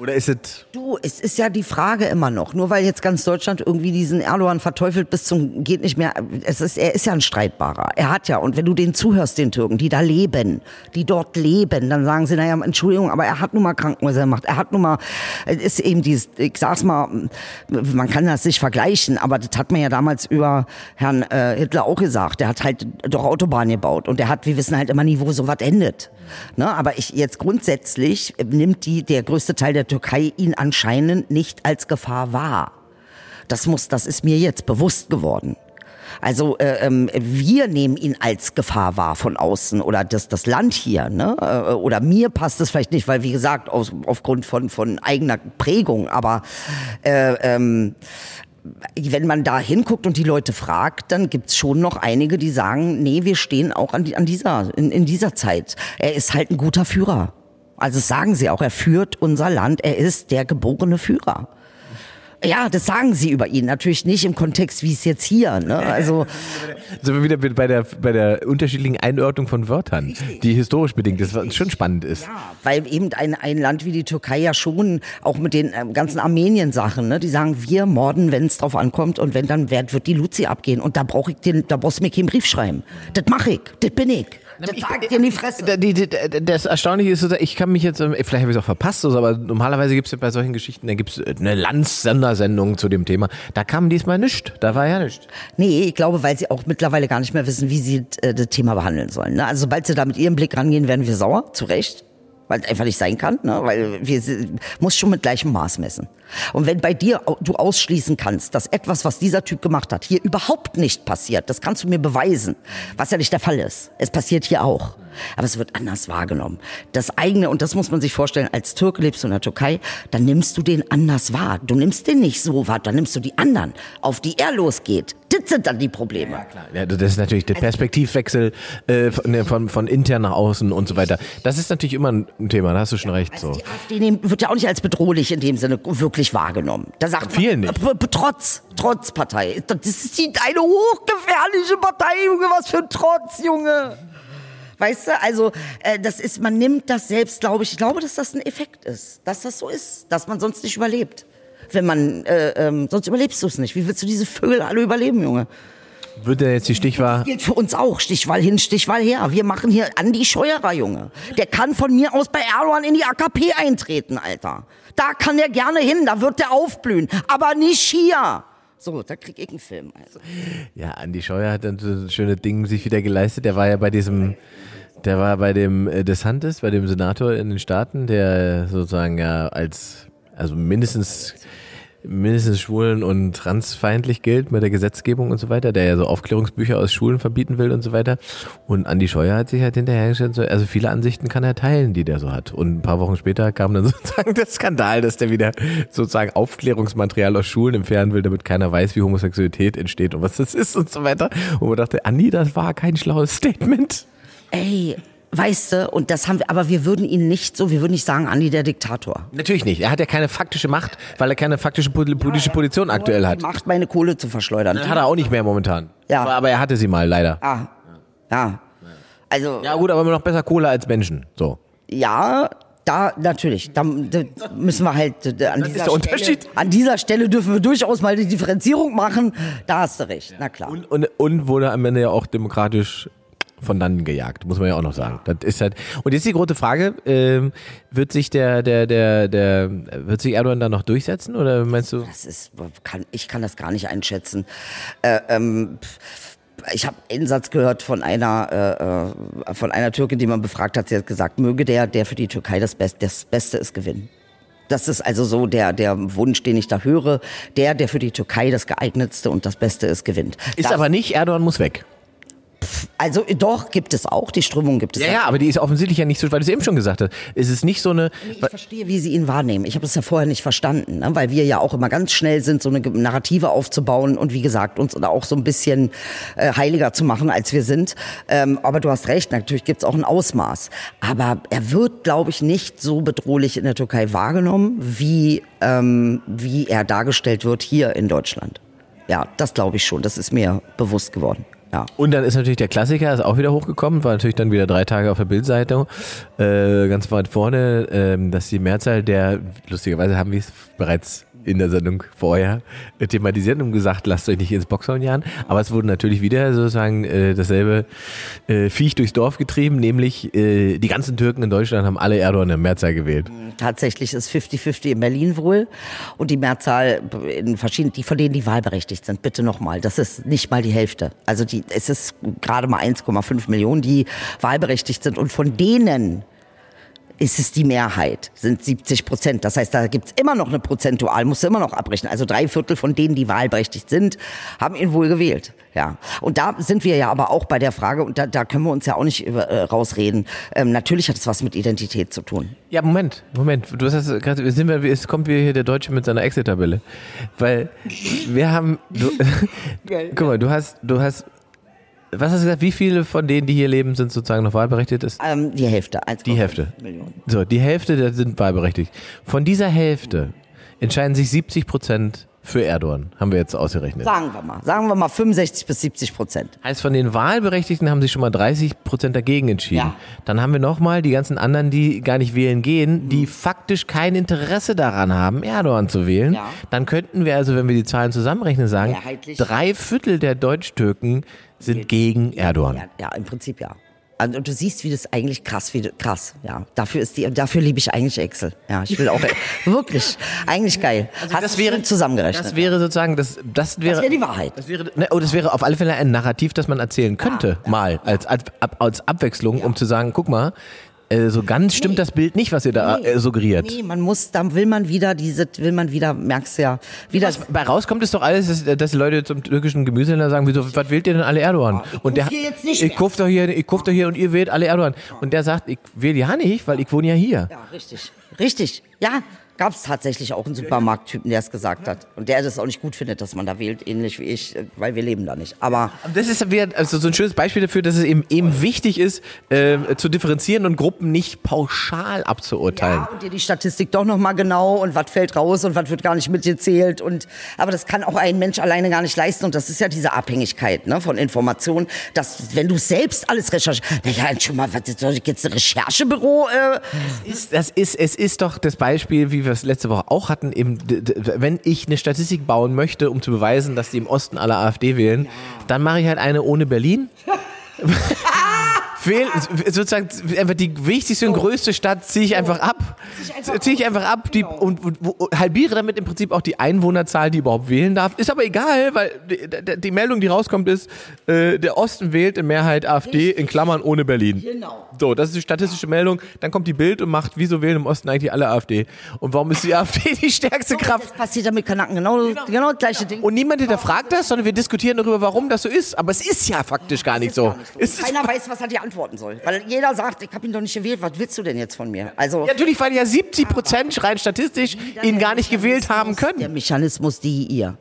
Oder ist es. Du, es ist ja die Frage immer noch. Nur weil jetzt ganz Deutschland irgendwie diesen Erdogan verteufelt bis zum geht nicht mehr. Es ist, er ist ja ein Streitbarer. Er hat ja, und wenn du denen zuhörst, den Türken, die da leben, die dort leben, dann sagen sie, naja, Entschuldigung, aber er hat nun mal Krankenhäuser gemacht. Er hat nun mal, ist eben dieses, ich sag's mal, man kann das nicht vergleichen, aber das hat man ja damals über Herrn äh, Hitler auch gesagt. Der hat halt doch Autobahnen gebaut und der hat, wir wissen halt immer nie, wo sowas endet. Ne? Aber ich jetzt grundsätzlich nimmt die, der größte Teil der Türkei ihn anscheinend nicht als Gefahr wahr. Das muss, das ist mir jetzt bewusst geworden. Also äh, ähm, wir nehmen ihn als Gefahr wahr von außen oder das, das Land hier. Ne? Äh, oder mir passt es vielleicht nicht, weil wie gesagt, aus, aufgrund von, von eigener Prägung. Aber äh, ähm, wenn man da hinguckt und die Leute fragt, dann gibt's schon noch einige, die sagen, nee, wir stehen auch an, an dieser, in, in dieser Zeit. Er ist halt ein guter Führer. Also sagen sie auch, er führt unser Land, er ist der geborene Führer. Ja, das sagen sie über ihn. Natürlich nicht im Kontext, wie es jetzt hier. Ne? Also sind wir wieder bei der, bei der unterschiedlichen Einordnung von Wörtern, die historisch bedingt ist, was schon spannend ist. Ja, weil eben ein, ein Land wie die Türkei ja schon, auch mit den äh, ganzen Armenien-Sachen, ne, die sagen, wir morden, wenn es drauf ankommt und wenn dann wird, wird die Luzi abgehen. Und da brauche ich den, da brauchst du mir keinen Brief schreiben. Das mache ich, das bin ich. Das sagt dir in die Fresse. Das Erstaunliche ist, ich kann mich jetzt, ähm, vielleicht habe ich es auch verpasst, aber normalerweise gibt es ja bei solchen Geschichten, da gibt es eine Lanz-Sondersendung zu dem Thema. Da kam diesmal nichts, da war ja nichts. Nee, ich glaube, weil sie auch mittlerweile gar nicht mehr wissen, wie sie äh, das Thema behandeln sollen. Ne? Also sobald sie da mit ihrem Blick rangehen, werden wir sauer, zu Recht weil es einfach nicht sein kann, ne? weil wir muss schon mit gleichem Maß messen. Und wenn bei dir du ausschließen kannst, dass etwas, was dieser Typ gemacht hat, hier überhaupt nicht passiert, das kannst du mir beweisen, was ja nicht der Fall ist. Es passiert hier auch. Aber es wird anders wahrgenommen. Das eigene, und das muss man sich vorstellen, als Türke lebst du in der Türkei, dann nimmst du den anders wahr. Du nimmst den nicht so wahr, dann nimmst du die anderen, auf die er losgeht. Das sind dann die Probleme. Ja, klar. Ja, das ist natürlich der Perspektivwechsel äh, von, ne, von, von, intern nach außen und so weiter. Das ist natürlich immer ein Thema, da hast du schon recht. Also so. Die AfD wird ja auch nicht als bedrohlich in dem Sinne wirklich wahrgenommen. Da sagt Vielen man, nicht. Trotz, Trotz Partei. Das ist die, eine hochgefährliche Partei, Junge, was für ein Trotz, Junge. Weißt du, also äh, das ist, man nimmt das selbst, glaube ich. Ich glaube, dass das ein Effekt ist, dass das so ist, dass man sonst nicht überlebt. Wenn man, äh, ähm, sonst überlebst du es nicht. Wie willst du diese Vögel alle überleben, Junge? Wird der jetzt die Stichwahl? Das gilt für uns auch. Stichwahl hin, Stichwahl her. Wir machen hier Andi Scheuerer, Junge. Der kann von mir aus bei Erdogan in die AKP eintreten, Alter. Da kann der gerne hin, da wird der aufblühen. Aber nicht hier. So, da krieg ich einen Film. Also. Ja, Andi Scheuer hat dann so ein schönes Ding sich wieder geleistet. Der war ja bei diesem, der war bei dem äh, DeSantis, bei dem Senator in den Staaten, der sozusagen ja als, also mindestens mindestens schwulen- und transfeindlich gilt mit der Gesetzgebung und so weiter, der ja so Aufklärungsbücher aus Schulen verbieten will und so weiter. Und Andi Scheuer hat sich halt hinterhergestellt, so, also viele Ansichten kann er teilen, die der so hat. Und ein paar Wochen später kam dann sozusagen der Skandal, dass der wieder sozusagen Aufklärungsmaterial aus Schulen entfernen will, damit keiner weiß, wie Homosexualität entsteht und was das ist und so weiter. Und man dachte, Andi, das war kein schlaues Statement. Ey, Weißt du, und das haben wir, aber wir würden ihn nicht so, wir würden nicht sagen, Andi der Diktator. Natürlich nicht. Er hat ja keine faktische Macht, weil er keine faktische politische Position aktuell hat. Macht meine Kohle zu verschleudern. Das hat er auch nicht mehr momentan. Ja. Aber, aber er hatte sie mal, leider. Ah. Ja. Also, Ja gut, aber immer noch besser Kohle als Menschen. So. ja, da natürlich, da, da müssen wir halt äh, an dieser, der Unterschied. Stelle, an dieser Stelle dürfen wir durchaus mal die Differenzierung machen. Da hast du recht, na klar. Und, und, und wurde am Ende ja auch demokratisch von dann gejagt, muss man ja auch noch sagen. Das ist halt. Und jetzt die große Frage: ähm, Wird sich der, der, der, der, wird sich Erdogan da noch durchsetzen oder meinst du? Das ist, kann, ich kann das gar nicht einschätzen. Äh, ähm, ich habe einen Satz gehört von einer, äh, äh, von einer Türkin, die man befragt hat. Sie hat gesagt, möge der, der für die Türkei das, Best, das Beste ist, gewinnen. Das ist also so der, der Wunsch, den ich da höre. Der, der für die Türkei das geeignetste und das Beste ist, gewinnt. Ist das, aber nicht, Erdogan muss weg. Also doch, gibt es auch. Die Strömung gibt es Ja, ja, aber die ist offensichtlich ja nicht so, weil du es eben schon gesagt hast. Es ist nicht so eine. Ich verstehe, wie Sie ihn wahrnehmen. Ich habe das ja vorher nicht verstanden, ne? weil wir ja auch immer ganz schnell sind, so eine Narrative aufzubauen und wie gesagt, uns auch so ein bisschen äh, heiliger zu machen, als wir sind. Ähm, aber du hast recht, natürlich gibt es auch ein Ausmaß. Aber er wird, glaube ich, nicht so bedrohlich in der Türkei wahrgenommen, wie, ähm, wie er dargestellt wird hier in Deutschland. Ja, das glaube ich schon. Das ist mir bewusst geworden. Ja. Und dann ist natürlich der Klassiker, ist auch wieder hochgekommen, war natürlich dann wieder drei Tage auf der Bildseite, äh, ganz weit vorne, ähm, dass die Mehrzahl der, lustigerweise haben wir es bereits in der Sendung vorher äh, thematisiert und gesagt, lasst euch nicht ins Boxhorn jagen. Aber es wurde natürlich wieder sozusagen äh, dasselbe äh, Viech durchs Dorf getrieben, nämlich äh, die ganzen Türken in Deutschland haben alle Erdogan in Mehrzahl gewählt. Tatsächlich ist 50-50 in Berlin wohl. Und die Mehrzahl in verschiedenen, die von denen, die wahlberechtigt sind, bitte nochmal. Das ist nicht mal die Hälfte. Also die, es ist gerade mal 1,5 Millionen, die wahlberechtigt sind. Und von denen ist es die Mehrheit, sind 70 Prozent. Das heißt, da gibt's immer noch eine Prozentual, musst du immer noch abrechnen. Also drei Viertel von denen, die wahlberechtigt sind, haben ihn wohl gewählt. Ja. Und da sind wir ja aber auch bei der Frage, und da, da können wir uns ja auch nicht über, äh, rausreden. Ähm, natürlich hat es was mit Identität zu tun. Ja, Moment, Moment. Du hast das gerade, sind wir, es kommt wieder hier der Deutsche mit seiner Excel-Tabelle. Weil wir haben, du, guck mal, du hast, du hast, was hast du gesagt, wie viele von denen, die hier leben, sind sozusagen noch wahlberechtigt? Ist Ähm, die Hälfte. 1,5 die Hälfte. Millionen. So, die Hälfte sind wahlberechtigt. Von dieser Hälfte entscheiden sich 70 Prozent für Erdogan, haben wir jetzt ausgerechnet. Sagen wir mal. Sagen wir mal 65 bis 70 Prozent. Heißt, von den Wahlberechtigten haben sich schon mal 30 Prozent dagegen entschieden. Ja. Dann haben wir nochmal die ganzen anderen, die gar nicht wählen gehen, die faktisch kein Interesse daran haben, Erdogan zu wählen. Ja. Dann könnten wir also, wenn wir die Zahlen zusammenrechnen, sagen, drei Viertel der Deutsch-Türken sind gegen Erdogan. Ja, ja, im Prinzip ja. Also, Und du siehst, wie das eigentlich krass, wie krass, ja. Dafür ist die, dafür liebe ich eigentlich Excel. Ja, ich will auch wirklich, eigentlich geil. Hast Also das du wäre zusammengerechnet. Das wäre sozusagen, das, das wäre, Das wäre die Wahrheit. Das wäre, ne, oh, das wäre auf alle Fälle ein Narrativ, das man erzählen könnte, mal als, als Abwechslung, um zu sagen, guck mal, äh, so ganz stimmt das Bild nicht, was ihr da äh, suggeriert. Nee, man muss, dann will man wieder diese, will man wieder, merkst du ja, wieder. Was bei rauskommt, ist doch alles, dass, dass die Leute zum türkischen Gemüsehändler sagen, wieso, was wählt ihr denn alle Erdogan? und der, ich kauf doch hier, ich kauf doch hier und ihr wählt alle Erdogan. Und der sagt, ich wähle ja nicht, weil ich wohne ja hier. Ja, richtig. Richtig. Ja, gab es tatsächlich auch einen Supermarkttypen, der es gesagt hat. Und der das auch nicht gut findet, dass man da wählt, ähnlich wie ich, äh, weil wir leben da nicht. Aber Das ist wieder also so ein schönes Beispiel dafür, dass es eben, eben wichtig ist, ähm, zu differenzieren und Gruppen nicht pauschal abzuurteilen. Ja, und dir die Statistik doch nochmal genau und was fällt raus und was wird gar nicht mitgezählt. Und, aber das kann auch ein Mensch alleine gar nicht leisten. Und das ist ja diese Abhängigkeit ne, von Informationen, dass wenn du selbst alles recherchierst, ja, schon mal, was ist das jetzt ein Recherchebüro? Äh, ist, das ist, es ist doch das Beispiel, wie wir es letzte Woche auch hatten, eben, wenn ich eine Statistik bauen möchte, um zu beweisen, dass die im Osten alle AfD wählen, dann mache ich halt eine ohne Berlin. Fehl, sozusagen einfach die wichtigste und größte Stadt ziehe ich einfach ab. Ziehe ich einfach ab die, und, und, und halbiere damit im Prinzip auch die Einwohnerzahl, die überhaupt wählen darf. Ist aber egal, weil die, die Meldung, die rauskommt, ist, äh, der Osten wählt in Mehrheit AfD in Klammern ohne Berlin. Genau. So, das ist die statistische Meldung. Dann kommt die Bild und macht, wieso wählen im Osten eigentlich alle AfD? Und warum ist die AfD die stärkste Kraft? Das passiert ja mit Kanaken genau, genau, das gleiche Ding. Und niemand hinterfragt das, sondern wir diskutieren darüber, warum das so ist. Aber es ist ja faktisch gar nicht so. Es ist Keiner weiß, was er dir antworten soll. Weil jeder sagt, ich habe ihn doch nicht gewählt, was willst du denn jetzt von mir? Also Ja, natürlich, weil ja 70 Prozent rein statistisch ihn gar nicht gewählt haben Der können. Mechanismus, die, ihr.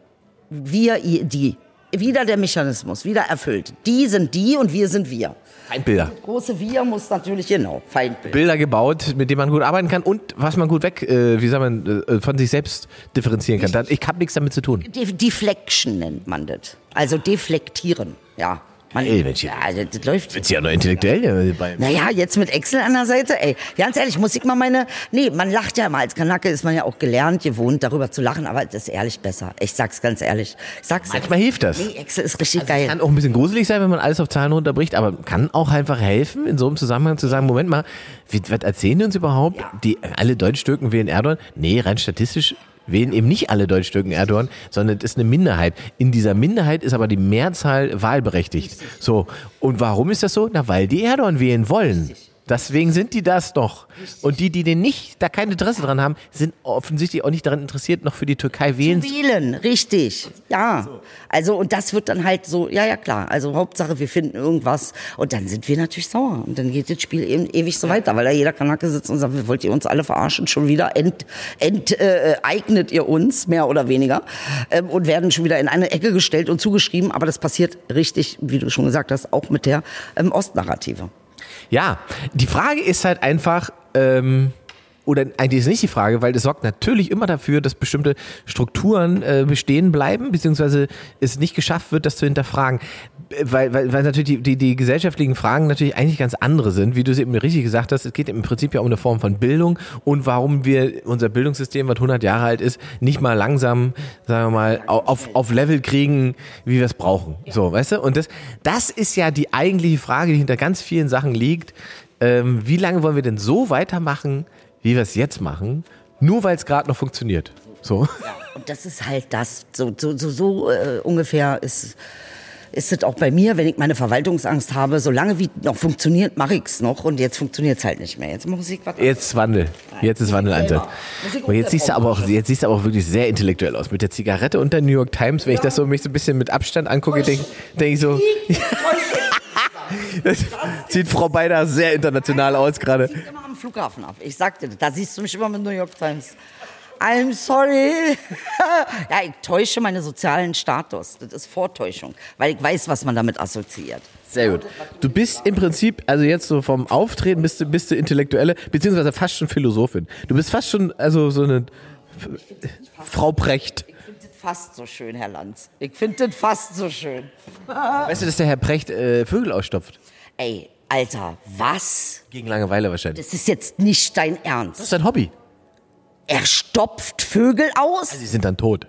Wir, ihr, die. Wieder der Mechanismus, wieder erfüllt. Die sind die und wir sind wir. Feindbilder. Große Wir muss natürlich, genau, Feindbild. Bilder gebaut, mit denen man gut arbeiten kann und was man gut weg, äh, wie soll man, äh, von sich selbst differenzieren kann. Dann, ich habe nichts damit zu tun. De Deflection nennt man das. Also deflektieren, ja. Man, Ey, ich- ja, das, das läuft. Ist ja nur intellektuell. Ja, bei, Naja, jetzt mit Excel an der Seite, ey. Ganz ehrlich, muss ich mal meine. Nee, man lacht ja immer. Als Kanake ist man ja auch gelernt, gewohnt, darüber zu lachen, aber das ist ehrlich besser. Ich sag's ganz ehrlich. Ich sag's Manchmal hilft das. Nee, Excel ist richtig geil. Kann auch ein bisschen gruselig sein, wenn man alles auf Zahlen runterbricht, aber kann auch einfach helfen, in so einem Zusammenhang zu sagen, Moment mal, wie, was erzählen die uns überhaupt? Die, alle Deutschtürken wählen Erdogan? Nee, rein statistisch wählen eben nicht alle Deutschtürken Erdogan, sondern es ist eine Minderheit. In dieser Minderheit ist aber die Mehrzahl wahlberechtigt. So. Und warum ist das so? Na, weil die Erdogan wählen wollen. Deswegen sind die das doch. Und die, die den nicht, da kein Interesse dran haben, sind offensichtlich auch nicht daran interessiert, noch für die Türkei wählen. zu- Wählen, richtig. Ja. Also, und das wird dann halt so, ja, ja, klar. Also, Hauptsache, wir finden irgendwas. Und dann sind wir natürlich sauer. Und dann geht das Spiel eben ewig so weiter, weil da jeder Kanake sitzt und sagt, wollt ihr uns alle verarschen? Schon wieder ent, enteignet äh, eignet ihr uns, mehr oder weniger. Ähm, und werden schon wieder in eine Ecke gestellt und zugeschrieben. Aber das passiert richtig, wie du schon gesagt hast, auch mit der ähm, Ostnarrative. Ja, die Frage ist halt einfach, ähm, oder eigentlich ist nicht die Frage, weil das sorgt natürlich immer dafür, dass bestimmte Strukturen äh, bestehen bleiben, beziehungsweise es nicht geschafft wird, das zu hinterfragen. Weil, weil, weil natürlich die, die, die gesellschaftlichen Fragen natürlich eigentlich ganz andere sind, wie du es eben richtig gesagt hast. Es geht im Prinzip ja um eine Form von Bildung und warum wir unser Bildungssystem, was 100 Jahre alt ist, nicht mal langsam, sagen wir mal, au- auf, auf Level kriegen, wie wir es brauchen. So, weißt du? Und das, das ist ja die eigentliche Frage, die hinter ganz vielen Sachen liegt. Ähm, wie lange wollen wir denn so weitermachen, wie wir es jetzt machen, nur weil es gerade noch funktioniert? So. Und das ist halt das, so, so, so, so äh, ungefähr ist, ist es auch bei mir, wenn ich meine Verwaltungsangst habe, solange wie noch funktioniert, mache ich's noch und jetzt funktioniert es halt nicht mehr. Jetzt muss ich was Jetzt ist Wandel. Jetzt ist Wandel ich Und jetzt siehst du aber auch, jetzt siehst du aber auch wirklich sehr intellektuell aus. Mit der Zigarette und der New York Times, wenn ich das so mich so ein bisschen mit Abstand angucke, denke denk ich so, das sieht Frau Beider sehr international aus gerade. sieht immer am Flughafen ab. Ich sagte, das, da siehst du mich immer mit New York Times. I'm sorry. ja, ich täusche meinen sozialen Status. Das ist Vortäuschung, weil ich weiß, was man damit assoziiert. Sehr gut. Du bist im Prinzip, also jetzt so vom Auftreten bist du, bist du Intellektuelle, beziehungsweise fast schon Philosophin. Du bist fast schon, also so eine Frau Precht. Ich finde das fast so schön, Herr Lanz. Ich finde das fast so schön. Weißt du, dass der Herr Precht äh, Vögel ausstopft? Ey, Alter, was? Gegen Langeweile wahrscheinlich. Das ist jetzt nicht dein Das Ernst. ist sein Hobby. Er stopft Vögel aus? Sie sind dann tot.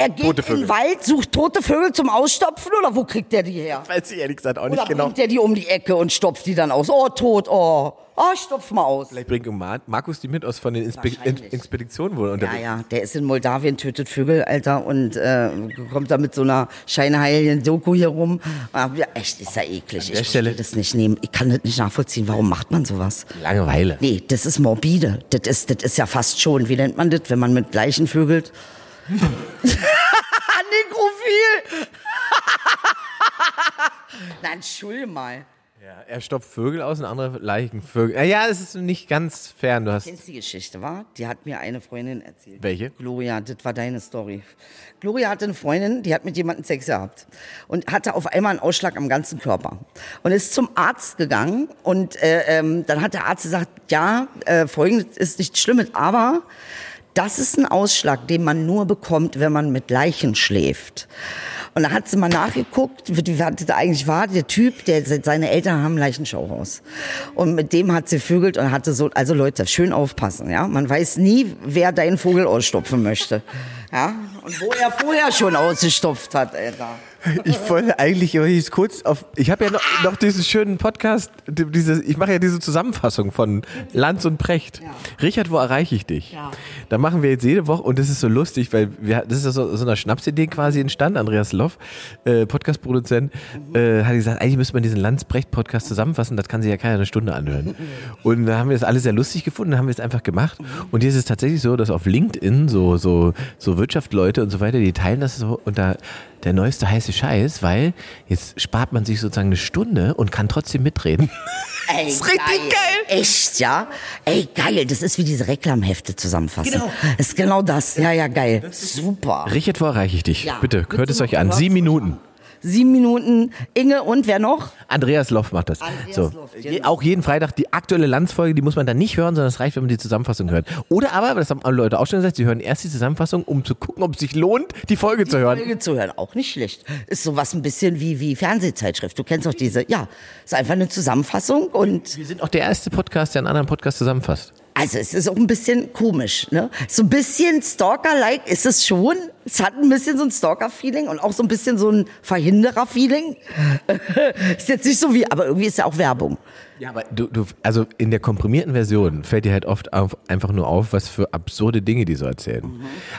Er geht Tote in den Wald, sucht tote Vögel zum Ausstopfen oder wo kriegt der die her? Weiß ich ehrlich gesagt auch Oder nicht genau. bringt der die um die Ecke und stopft die dann aus? Oh, tot, oh. Oh, stopf mal aus. Vielleicht bringt Mar Markus die mit aus von den Inspe In Wahrscheinlich. Expeditionen wohl Ja, unterwegs. ja, der ist in Moldawien, tötet Vögel, Alter, und äh, kommt da mit so einer scheinheiligen Doku hier rum. Aber ja, echt, ist ja eklig. ich Stelle- kann das nicht nehmen. Ich kann das nicht nachvollziehen. Warum macht man sowas? Langeweile. Nee, das ist morbide. Das ist, das ist ja fast schon, wie nennt man das, wenn man mit Leichen vögelt? Nekrophil! Na, entschuldige mal. Ja, er stopft Vögel aus und andere leichen Vögel. Ja, ja, es ist nicht ganz fern. Du hast Kennst die Geschichte, wa? Die hat mir eine Freundin erzählt. Welche? Gloria, das war deine Story. Gloria hatte eine Freundin, die hat mit jemandem Sex gehabt und hatte auf einmal einen Ausschlag am ganzen Körper und ist zum Arzt gegangen und äh, ähm, dann hat der Arzt gesagt, ja, äh, folgendes ist nicht Schlimmes, aber das ist ein Ausschlag, den man nur bekommt, wenn man mit Leichen schläft. Und da hat sie mal nachgeguckt, wie das eigentlich war. Der Typ, der seine Eltern haben Leichenschauhaus. Und mit dem hat sie vögelt und hatte so, also Leute, schön aufpassen, ja. Man weiß nie, wer deinen Vogel ausstopfen möchte. Ja. Und wo er vorher schon ausgestopft hat, Alter. Ich wollte eigentlich jetzt kurz auf. Ich habe ja noch, noch diesen schönen Podcast, diese, ich mache ja diese Zusammenfassung von Lanz und Precht. Ja. Richard, wo erreiche ich dich? Ja. Da machen wir jetzt jede Woche und das ist so lustig, weil wir, das ist so, so eine Schnapsidee quasi entstanden. Andreas Loff, äh, Podcast-Produzent, äh, hat gesagt, eigentlich müsste man diesen Lanz-Precht-Podcast zusammenfassen, das kann sich ja keiner eine Stunde anhören. Und da haben wir das alle sehr lustig gefunden, haben wir es einfach gemacht. Und jetzt ist es tatsächlich so, dass auf LinkedIn so, so, so Wirtschaftsleute und so weiter, die teilen das so und da der neueste heiße Scheiß, weil jetzt spart man sich sozusagen eine Stunde und kann trotzdem mitreden. Ey, ist richtig geil. Echt, ja? Ey, geil. Das ist wie diese Reklamhefte zusammenfassen. Genau. Das ist genau das. Ja, ja, geil. Super. Richard, wo erreiche ich dich? Ja. Bitte, Bitte hört es euch an. Sieben Minuten. Sieben Minuten. Inge und wer noch? Andreas Loff macht das. Andreas so. Loff, genau. Auch jeden Freitag die aktuelle Landsfolge, die muss man dann nicht hören, sondern es reicht, wenn man die Zusammenfassung hört. Oder aber, das haben alle Leute auch schon gesagt, sie hören erst die Zusammenfassung, um zu gucken, ob es sich lohnt, die Folge zu hören. Folge zu hören. Auch nicht schlecht. Ist sowas ein bisschen wie, wie Fernsehzeitschrift. Du kennst doch diese. Ja, ist einfach eine Zusammenfassung und Wir sind auch der erste Podcast, der einen anderen Podcast zusammenfasst. Also es ist auch ein bisschen komisch, ne? So ein bisschen Stalker-like ist es schon. Es hat ein bisschen so ein Stalker-Feeling und auch so ein bisschen so ein Verhinderer-Feeling. ist jetzt nicht so wie, aber irgendwie ist ja auch Werbung. Ja, aber du, du, also in der komprimierten Version fällt dir halt oft auf, einfach nur auf, was für absurde Dinge die so erzählen.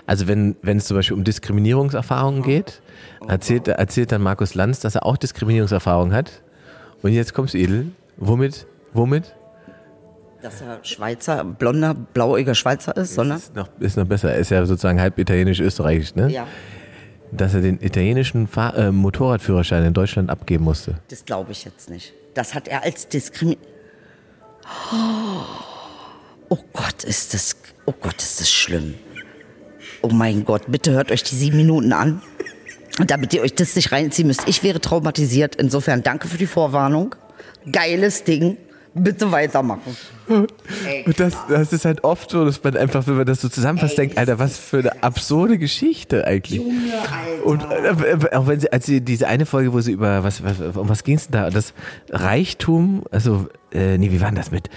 Also wenn, wenn es zum Beispiel um Diskriminierungserfahrungen geht, erzählt, erzählt dann Markus Lanz, dass er auch Diskriminierungserfahrung hat. Und jetzt kommst du edel. Womit? Womit? Dass er Schweizer, blonder, blauäugiger Schweizer ist, sondern. Ist noch, ist noch besser. Er ist ja sozusagen halb italienisch-österreichisch, ne? Ja, Dass er den italienischen Fahr äh, Motorradführerschein in Deutschland abgeben musste. das glaube ich jetzt nicht. Das hat er als Diskrimin. Oh Gott, ist das. Oh Gott, ist das schlimm. Oh mein Gott, bitte hört euch die sieben Minuten an. Und damit ihr euch das nicht reinziehen müsst. Ich wäre traumatisiert. Insofern danke für die Vorwarnung. Geiles Ding. Bitte weitermachen. Und das, das ist halt oft so, dass man einfach, wenn man das so zusammenfasst, denkt, Alter, was für eine absurde Geschichte eigentlich. Alter. Und äh, auch wenn sie, als sie diese eine Folge, wo sie über was, was um was ging es denn da? Das Reichtum, also, äh, nee, wie war denn das mit?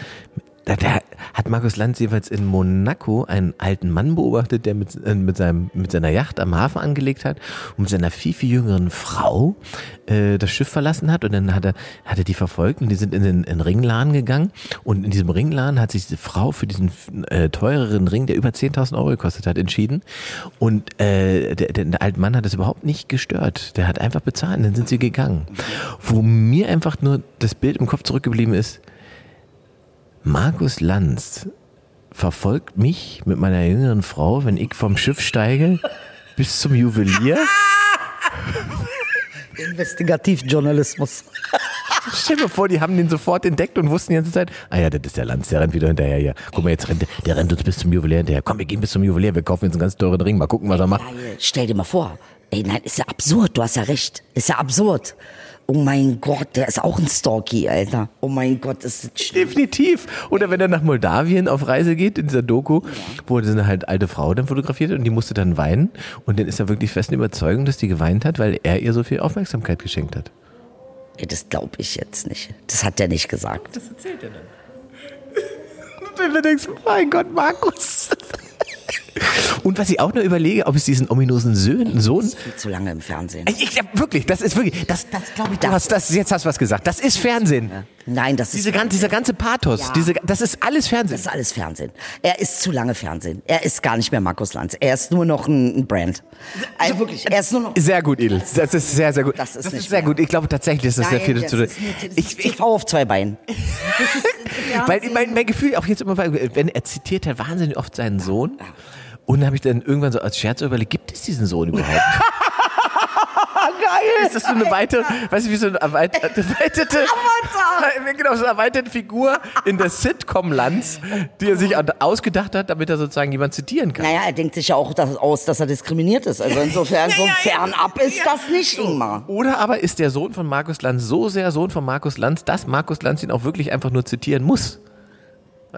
Da, da hat Markus Lanz jeweils in Monaco einen alten Mann beobachtet, der mit, äh, mit, seinem, mit seiner Yacht am Hafen angelegt hat und mit seiner viel, viel jüngeren Frau äh, das Schiff verlassen hat. Und dann hat er, hat er die verfolgt und die sind in den in den Ringladen gegangen. Und in diesem Ringladen hat sich diese Frau für diesen äh, teureren Ring, der über 10.000 Euro gekostet hat, entschieden. Und äh, der, der, der alte Mann hat das überhaupt nicht gestört. Der hat einfach bezahlt und dann sind sie gegangen. Wo mir einfach nur das Bild im Kopf zurückgeblieben ist, Markus Lanz verfolgt mich mit meiner jüngeren Frau, wenn ich vom Schiff steige, bis zum Juwelier. Investigativjournalismus. Stell dir vor, die haben den sofort entdeckt und wussten die ganze Zeit, ah ja, das ist der Lanz, der rennt wieder hinterher hier. Guck mal, jetzt rennt, der rennt uns bis zum Juwelier hinterher. Komm, wir gehen bis zum Juwelier, wir kaufen jetzt einen ganz teuren Ring, mal gucken, was er macht. Stell dir mal vor. Ey, nein, ist ja absurd. Du hast ja recht. Ist ja absurd. Oh mein Gott, der ist auch ein Stalky, Alter. Oh mein Gott, ist das schlimm. Definitiv. Oder wenn er nach Moldawien auf Reise geht, in dieser Doku, wo so eine halt alte Frau dann fotografiert hat und die musste dann weinen. Und dann ist er wirklich festen Überzeugung, dass die geweint hat, weil er ihr so viel Aufmerksamkeit geschenkt hat. Ey, das glaube ich jetzt nicht. Das hat der nicht gesagt. Das erzählt er dann. Und wenn du denkst, mein Gott, Markus. Und was ich auch nur überlege, ob es diesen ominösen Sohn, Sohn Viel zu lange im Fernsehen. ich, ja, wirklich, das ist wirklich, das, Das glaub ich, du das- hast, das, jetzt hast du was gesagt, das ist Fernsehen. Nein, das ist, Diese ganze, dieser ganze Pathos, Ja. diese, das ist alles Fernsehen. das ist alles Fernsehen. Er ist zu lange Fernsehen. Er ist gar nicht mehr Markus Lanz. Er ist nur noch ein, ein Brand. Also wirklich, er ist nur noch. Sehr gut, Edel. Das ist sehr, sehr gut. Das ist nicht sehr mehr. gut. Ich glaube tatsächlich, ist das sehr viel Nein, zu das ist, nur- das ich, ist ich, TV auf zwei Beinen. weil mein, mein Gefühl auch jetzt immer, wenn er zitiert ja wahnsinnig oft seinen Sohn. Und dann habe ich dann irgendwann so als Scherz überlegt, gibt es diesen Sohn überhaupt? Geil! Ist das so eine weitere, weißt du, wie so eine erweiterte, erweiterte genau, so eine erweiterte Figur in der Sitcom Lanz, die er sich ausgedacht hat, damit er sozusagen jemand zitieren kann. Naja, er denkt sich ja auch das aus, dass er diskriminiert ist. Also insofern, so fernab ist das nicht, Ingmar. Oder aber ist der Sohn von Markus Lanz so sehr Sohn von Markus Lanz, dass Markus Lanz ihn auch wirklich einfach nur zitieren muss?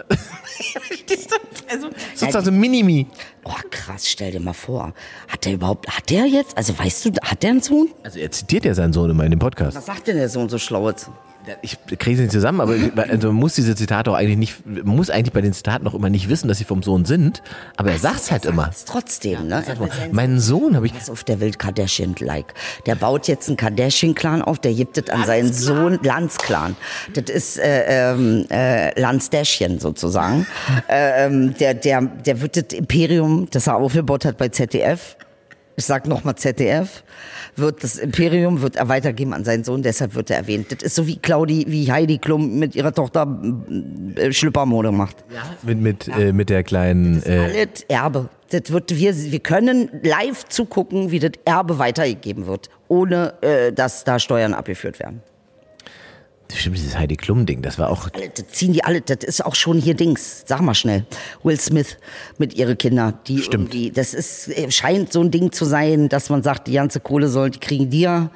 Verstehst du? also, sozusagen so Minimi. Oh, krass, stell dir mal vor. Hat der überhaupt, hat der jetzt, also weißt du, hat der einen Sohn? Also er zitiert ja seinen Sohn immer in dem Podcast. Was sagt denn der Sohn so Schlaues? Ich kriege sie nicht zusammen, aber also man muss diese Zitate auch eigentlich nicht, muss eigentlich bei den Zitaten auch immer nicht wissen, dass sie vom Sohn sind, aber er sagt es halt immer. Trotzdem, ne? Mein Sohn habe ich. Pass auf, der will Kardashian-like. Der baut jetzt einen Kardashian-Clan auf, der gibt es an seinen Sohn, Lanz-Clan. Das ist äh, ähm, äh, Lanz-Dashchen sozusagen. äh, ähm, der, der, der wird das Imperium, das er aufgebaut hat bei ZDF, ich sag nochmal ZDF, wird das Imperium wird er weitergeben an seinen Sohn, deshalb wird er erwähnt. Das ist so wie Claudi, wie Heidi Klum mit ihrer Tochter äh, Schlüppermode macht. Mit, mit, äh, mit der kleinen. Äh, Alles Erbe. Das wird, wir, wir können live zugucken, wie das Erbe weitergegeben wird, ohne äh, dass da Steuern abgeführt werden. Stimmt, dieses Heidi Klum-Ding, das war auch. Das ziehen die alle, das ist auch schon hier Dings. Sag mal schnell. Will Smith mit ihre Kinder, die Stimmt. irgendwie, das ist, äh, scheint so ein Ding zu sein, dass man sagt, die ganze Kohle soll, die kriegen die ja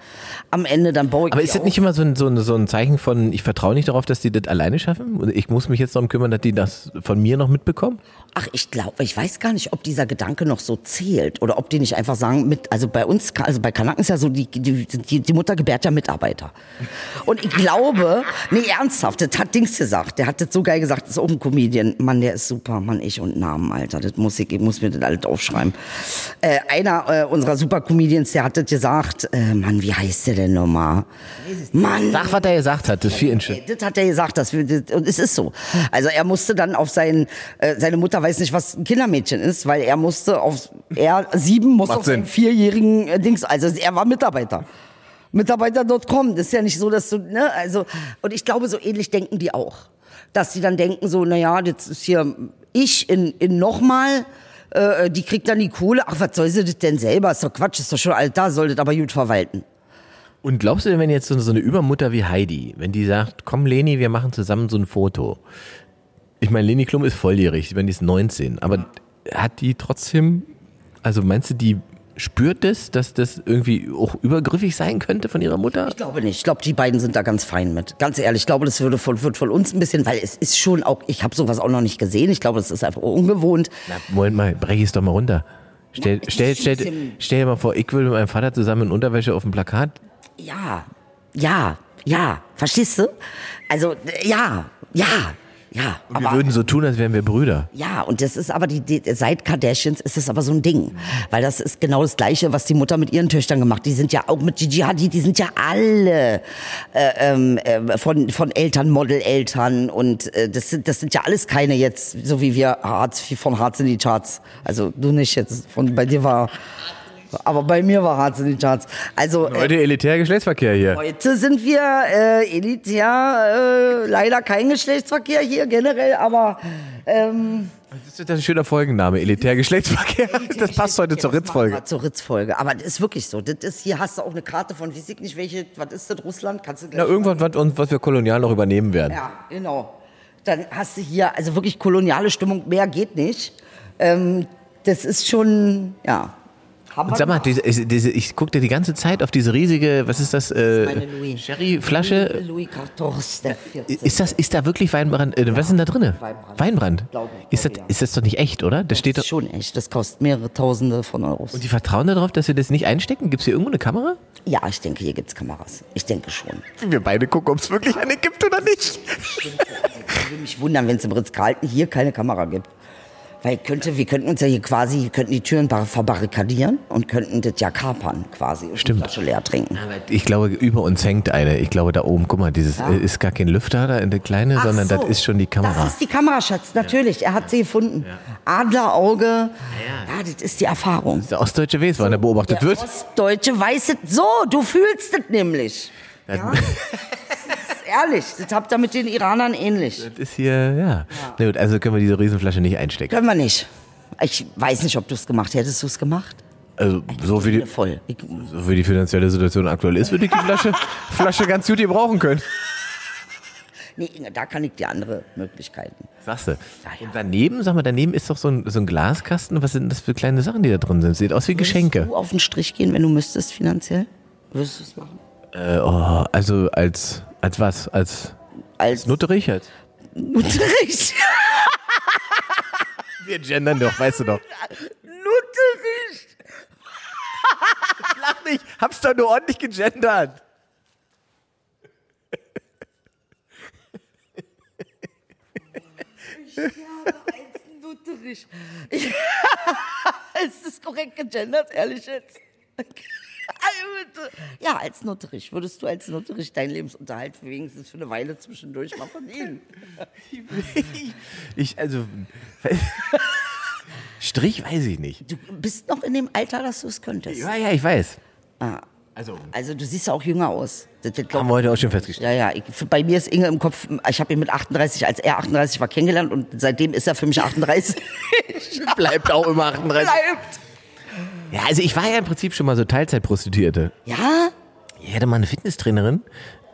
am Ende, dann baue ich Aber ist das nicht immer so ein, so, ein, so ein Zeichen von, ich vertraue nicht darauf, dass die das alleine schaffen? Und ich muss mich jetzt darum kümmern, dass die das von mir noch mitbekommen? Ach, ich glaube, ich weiß gar nicht, ob dieser Gedanke noch so zählt oder ob die nicht einfach sagen, mit, also bei uns, also bei Kanaken ist ja so, die, die, die, die Mutter gebärt ja Mitarbeiter. Und ich glaube, nee, ernsthaft, das hat Dings gesagt, der hat das so geil gesagt, das ist auch ein Comedian. Mann, der ist super, Mann, ich und Namen, Alter, das muss ich, ich muss mir das alles aufschreiben. Äh, einer äh, unserer super Comedians, der hat das gesagt, äh, Mann, wie heißt der denn nochmal? Mann, Sag, was er gesagt hat, das ist viel Inch. das hat er gesagt, dass wir, das, und es ist so. Also er musste dann auf sein, äh, seine Mutter weiß nicht, was ein Kindermädchen ist, weil er musste auf, er sieben musste Macht auf seinen Sinn. vierjährigen äh, Dings, also er war Mitarbeiter. Mitarbeiter.com, das ist ja nicht so, dass du, ne, also, und ich glaube, so ähnlich denken die auch. Dass die dann denken so, na ja, das ist hier ich in, in nochmal, äh, die kriegt dann die Kohle, ach, was soll sie das denn selber? Ist doch Quatsch, ist doch schon alt da, soll das aber gut verwalten. Und glaubst du denn, wenn jetzt so, eine Übermutter wie Heidi, wenn die sagt, komm Leni, wir machen zusammen so ein Foto. Ich meine, Leni Klum ist volljährig, meine, die ist 19, aber hat die trotzdem, also meinst du, die spürt das, dass das irgendwie auch übergriffig sein könnte von ihrer Mutter? Ich glaube nicht. Ich glaube, die beiden sind da ganz fein mit. Ganz ehrlich, ich glaube, das würde von, wird von uns ein bisschen, weil es ist schon auch, ich habe sowas auch noch nicht gesehen. Ich glaube, das ist einfach ungewohnt. Na, Moment mal, brech es doch mal runter. Stell, Ja, stell, stell, stell dir mal vor, ich will mit meinem Vater zusammen in Unterwäsche auf dem Plakat. Ja, ja, ja. Verstehst du? Also, ja, ja, ja. Und wir würden so tun, als wären wir Brüder. Ja, und das ist aber die, die seit Kardashians ist es aber so ein Ding, weil das ist genau das gleiche, was die Mutter mit ihren Töchtern gemacht. Die sind ja auch mit Gigi Hadid, die sind ja alle äh, ähm, äh, von von Eltern, Modeleltern und äh, das sind das sind ja alles keine jetzt so wie wir Hartz von Hartz in die Charts. Also du nicht jetzt von bei dir war aber bei mir war Hartz in die Charts. Also äh, Heute elitär Geschlechtsverkehr hier. Heute sind wir äh, elitär, äh, leider kein Geschlechtsverkehr hier generell, aber ähm, Das ist ein schöner Folgenname, elitär Geschlechtsverkehr. Das passt heute zur Ritzfolge. Zur Ritzfolge. Aber das ist wirklich so. Das ist, hier hast du auch eine Karte von, weiß ich nicht, welche, was ist das, Russland? Kannst du Na, irgendwas, was, was wir kolonial noch übernehmen werden. Ja, genau. Dann hast du hier, also wirklich koloniale Stimmung, mehr geht nicht. Ähm, das ist schon, ja. Haben Und sag mal, diese, diese, ich gucke dir die ganze Zeit auf diese riesige, was ist das, äh, Louis. Sherry-Flasche. Louis XIV, der 14. Ist das, ist da wirklich Weinbrand? Äh, was ist denn da drinne? Weinbrand. Weinbrand. Ist das, ja. ist das doch nicht echt, oder? Das steht Das doch. ist schon echt. Das kostet mehrere Tausende von Euros. Und die vertrauen darauf, dass wir das nicht einstecken? Gibt es hier irgendwo eine Kamera? Ja, ich denke, hier gibt's Kameras. Ich denke schon. Wir beide gucken, ob es wirklich eine gibt oder nicht. Ich würde mich wundern, wenn es im Ritz-Carlton hier keine Kamera gibt. Weil könnte, wir könnten uns ja hier quasi, wir könnten die Türen bar- verbarrikadieren und könnten das ja kapern quasi und Stimmt. die Flasche leer trinken. Ich glaube, über uns hängt eine. Ich glaube, da oben, guck mal, dieses äh, ist gar kein Lüfter da in der kleine, Ach sondern so. das ist schon die Kamera. Das ist die Kamera, Schatz, natürlich. Er hat sie gefunden. Adlerauge. Ja, das ist die Erfahrung. der ostdeutsche Wes, wann er beobachtet Der wird. Ostdeutsche weiß es so, du fühlst es nämlich. Ja? ehrlich, das habt ihr mit den Iranern ähnlich. Das ist hier, ja. Na gut, also können wir diese Riesenflasche nicht einstecken. Können wir nicht. Ich weiß nicht, ob du es gemacht hättest. du es gemacht? Also, so wie die, Voll. So wie die finanzielle Situation aktuell ist, würde ich die Flasche, Flasche ganz gut gebrauchen können. nee, Inge, da kann ich dir andere Möglichkeiten. Sagst du. Ja, ja. Und daneben, sag mal, daneben ist doch so ein, so ein Glaskasten. Was sind das für kleine Sachen, die da drin sind? Sieht aus wie Würdest Geschenke. du auf den Strich gehen, wenn du müsstest finanziell? Würdest du es machen? Äh, oh, also als, als was? Als, als Nutterich jetzt? Nutterich. Wir gendern doch, weißt du doch. Nutterich. Lach nicht, hab's doch nur ordentlich gegendert. Ich sterbe als Nutterich. Ja, ist das korrekt gegendert, ehrlich jetzt? Okay. Ja, als Nutterich. Würdest du als Nutterich deinen Lebensunterhalt wenigstens für eine Weile zwischendurch mal verdienen? Ich, also. Strich weiß ich nicht. Du bist noch in dem Alter, dass du es könntest. Ja, ja, ich weiß. Ah. Also. Also du siehst ja auch jünger aus. Das wird, glaub, Haben wir heute auch schon festgestellt. ja, ja. Ich, bei mir ist Inge im Kopf, ich habe ihn mit 38, als er 38 war, kennengelernt und seitdem ist er für mich 38. Bleibt auch immer 38. Bleibt. Ja, also ich war ja im Prinzip schon mal so Teilzeitprostituierte. Ja? Ich hatte mal eine Fitnesstrainerin,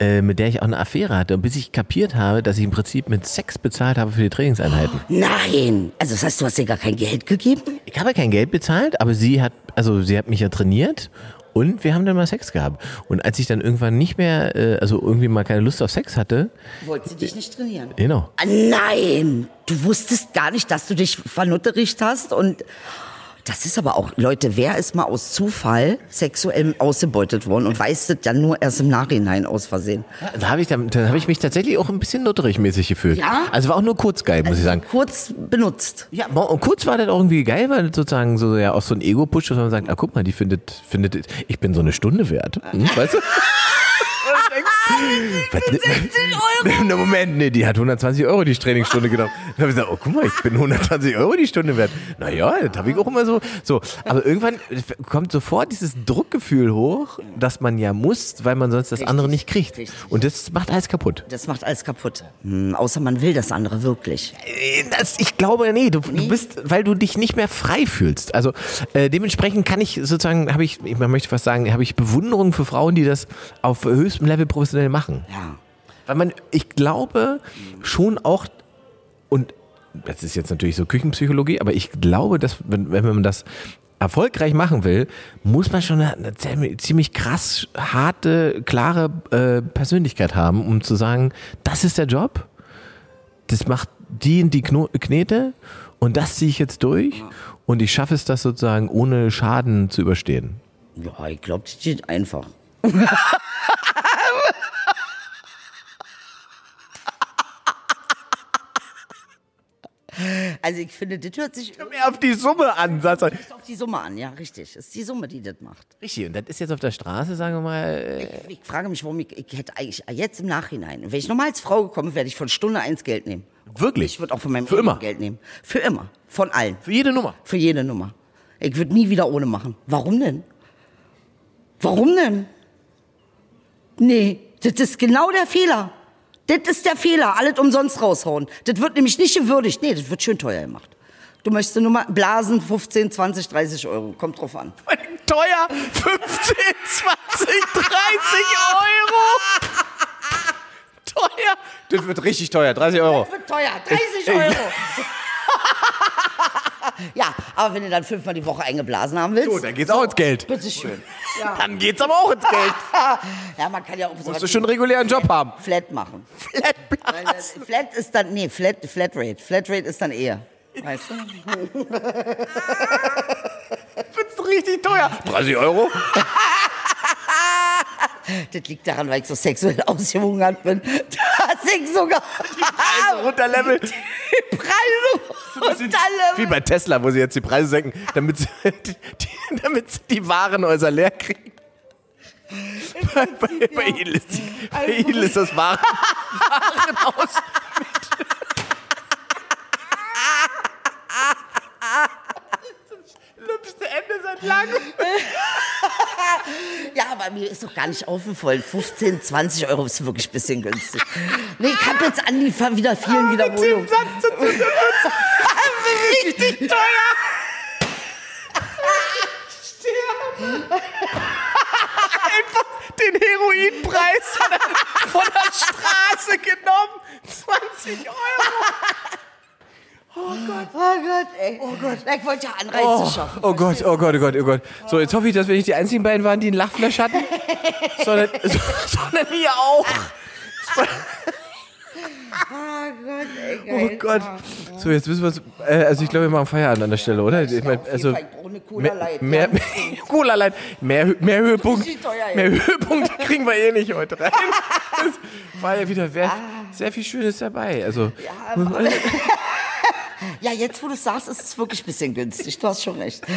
äh, mit der ich auch eine Affäre hatte. Und bis ich kapiert habe, dass ich im Prinzip mit Sex bezahlt habe für die Trainingseinheiten. Nein. Also das heißt, du hast dir gar kein Geld gegeben? Ich habe kein Geld bezahlt, aber sie hat, also sie hat mich ja trainiert und wir haben dann mal Sex gehabt. Und als ich dann irgendwann nicht mehr, äh, also irgendwie mal keine Lust auf Sex hatte, Wollte sie dich nicht trainieren? genau. Ah, nein. Du wusstest gar nicht, dass du dich vernuttericht hast und das ist aber auch, Leute, wer ist mal aus Zufall sexuell ausgebeutet worden und weiß das dann nur erst im Nachhinein aus Versehen? Da habe ich, dann, dann habe ich mich tatsächlich auch ein bisschen nutterig-mäßig gefühlt. Ja? Also war auch nur kurz geil, muss ich sagen. Kurz benutzt. Ja, und kurz war das auch irgendwie geil, weil das sozusagen so ja auch so ein Ego-Push, dass man sagt, ah, guck mal, die findet, findet, ich bin so eine Stunde wert. Hm, weißt du? Was, 16 Euro? Na, Moment, nee, die hat 120 Euro die Trainingsstunde genommen. Dann habe ich gesagt, oh, guck mal, ich bin 120 Euro die Stunde wert. Naja, das habe ich auch immer so. So, aber irgendwann kommt sofort dieses Druckgefühl hoch, dass man ja muss, weil man sonst das Richtig, andere nicht kriegt. richtig. Und das macht alles kaputt. Das macht alles kaputt. Hm, außer man will das andere wirklich. Äh, Das, ich glaube, nee, du, du bist, weil du dich nicht mehr frei fühlst. Also äh, dementsprechend kann ich sozusagen, habe ich, ich möchte fast sagen, habe ich Bewunderung für Frauen, die das auf höchstem Level professionell machen. Ja. Weil man, ich glaube schon auch, und das ist jetzt natürlich so Küchenpsychologie, aber ich glaube, dass wenn, wenn man das erfolgreich machen will, muss man schon eine, eine ziemlich- ziemlich krass harte, klare äh, Persönlichkeit haben, um zu sagen, das ist der Job, das macht die in die Kno Knete und das ziehe ich jetzt durch und ich schaffe es, das sozusagen ohne Schaden zu überstehen. Ja, ich glaube, das geht einfach. Also ich finde, das hört sich Mehr auf die Summe an, sagst du. auf die Summe an, ja, richtig. Das ist die Summe, die das macht. Richtig, und das ist jetzt auf der Straße, sagen wir mal, äh, Ich frage mich, warum ich, ich hätte eigentlich jetzt im Nachhinein, wenn ich nochmal als Frau gekommen wäre, werde ich von Stunde eins Geld nehmen. wirklich. Ich würde auch von meinem Für immer. Geld nehmen. Für immer. Von allen. Für jede Nummer. Für jede Nummer. Ich würde nie wieder ohne machen. Warum denn? Warum denn? Nee, das ist genau der Fehler. Das ist der Fehler. Alles umsonst raushauen. Das wird nämlich nicht gewürdigt. Nee, das wird schön teuer gemacht. Du möchtest nur mal blasen, 15, 20, 30 Euro. Kommt drauf an. Teuer 15, 20, 30 Euro. Teuer. Das wird richtig teuer, 30 Euro. Das wird teuer. 30 Euro. ja, aber wenn du dann fünfmal die Woche eingeblasen haben willst, So, dann geht's auch ins Geld. bitteschön. Dann geht's aber auch ins Geld. Ja, man kann ja auch so Musst du schon einen regulären Job haben. Flat machen. Weil das Flat ist dann, nee, Flat, Flatrate. Flatrate ist dann Ehe. Weißt du? Wird's richtig teuer. 30 Euro? Das liegt daran, weil ich so sexuell ausgehungert bin. Dass ich sogar Also runterlevel. die Preise Wie runterlevel. bei Tesla, wo sie jetzt die Preise senken, damit sie die, die, damit sie die Warenhäuser leer kriegen. Bei, bei, bei, ihnen ist die, bei ihnen ist das Waren, Warenhaus mit Lübste Ende seit langem. Aber mir ist doch gar nicht aufgefallen. 15, 20 Euro ist wirklich ein bisschen günstig. Nee, ich habe jetzt an die wieder vielen Wiederholungen. Satz zu. Richtig teuer. Einfach den Heroinpreis von der Straße genommen. 20 Euro. Oh Gott, ey. Oh Gott. Ich wollte ja Anreize schaffen. Oh Gott, oh Gott, oh Gott, oh Gott. So, jetzt hoffe ich, dass wir nicht die einzigen beiden waren, die einen Lachflash hatten. sondern, so, sondern wir auch. Oh Gott, ey, Oh. Gott. So, jetzt müssen wir. Äh, also, ich glaube, wir machen Feierabend an der Stelle, oder? Ich mein, Auf jeden also, Cola mehr, Light. mehr, ja. Cola Light. Mehr, mehr Höhepunkt. Mehr Höhepunkt kriegen wir eh nicht heute rein. Das war ja wieder sehr, sehr viel Schönes dabei. Also, Ja, aber- Ja, jetzt wo du sagst, ist es wirklich ein bisschen günstig. Du hast schon recht.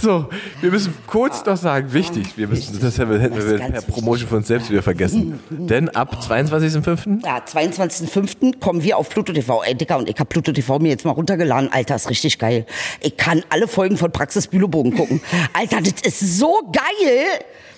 So, wir müssen kurz noch sagen, wichtig, wir müssen, das hätten wir per Promotion von uns selbst wieder vergessen. Denn ab 22.05. Ja, 22.05. kommen wir auf Pluto TV. Ey, Dicker, und ich hab Pluto TV mir jetzt mal runtergeladen. Alter, ist richtig geil. Ich kann alle Folgen von Praxis Bülowbogen gucken. Alter, das ist so geil.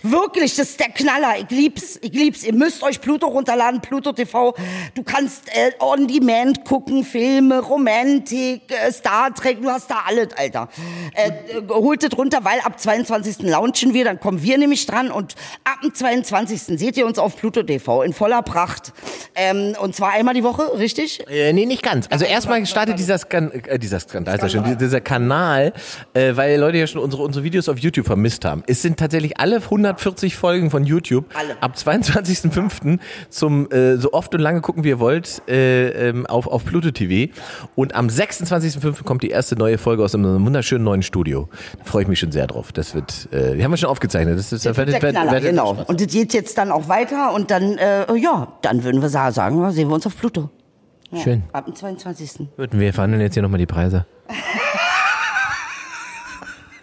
Wirklich, das ist der Knaller. Ich lieb's, ich lieb's. Ihr müsst euch Pluto runterladen, Pluto TV. Du kannst äh, on demand gucken, Filme, Romantik, äh, Star Trek, du hast da alles, Alter. Äh, äh, holt es runter, weil ab 22. launchen wir, dann kommen wir nämlich dran und ab dem 22. seht ihr uns auf Pluto TV in voller Pracht. Ähm, und zwar einmal die Woche, richtig? Äh, nee, nicht ganz. Also erstmal startet dieser, Skan äh, dieser Skandal, ja schon, dieser Kanal, äh, weil Leute ja schon unsere, unsere Videos auf YouTube vermisst haben. Es sind tatsächlich alle 140 Folgen von YouTube. Alle. Ab 22.05. zum äh, so oft und lange gucken, wie ihr wollt, äh, ähm, auf, auf Pluto TV. Und am 26.05. kommt die erste neue Folge aus einem wunderschönen neuen Studio. Da freue ich mich schon sehr drauf. Das wird, äh, die haben wir schon aufgezeichnet. Das ist, Der Knaller, genau. Und das geht jetzt dann auch weiter und dann, äh, ja, dann würden wir sa- sagen, sehen wir uns auf Pluto. Ja, Schön. Ab dem 22. Würden wir verhandeln jetzt hier nochmal die Preise.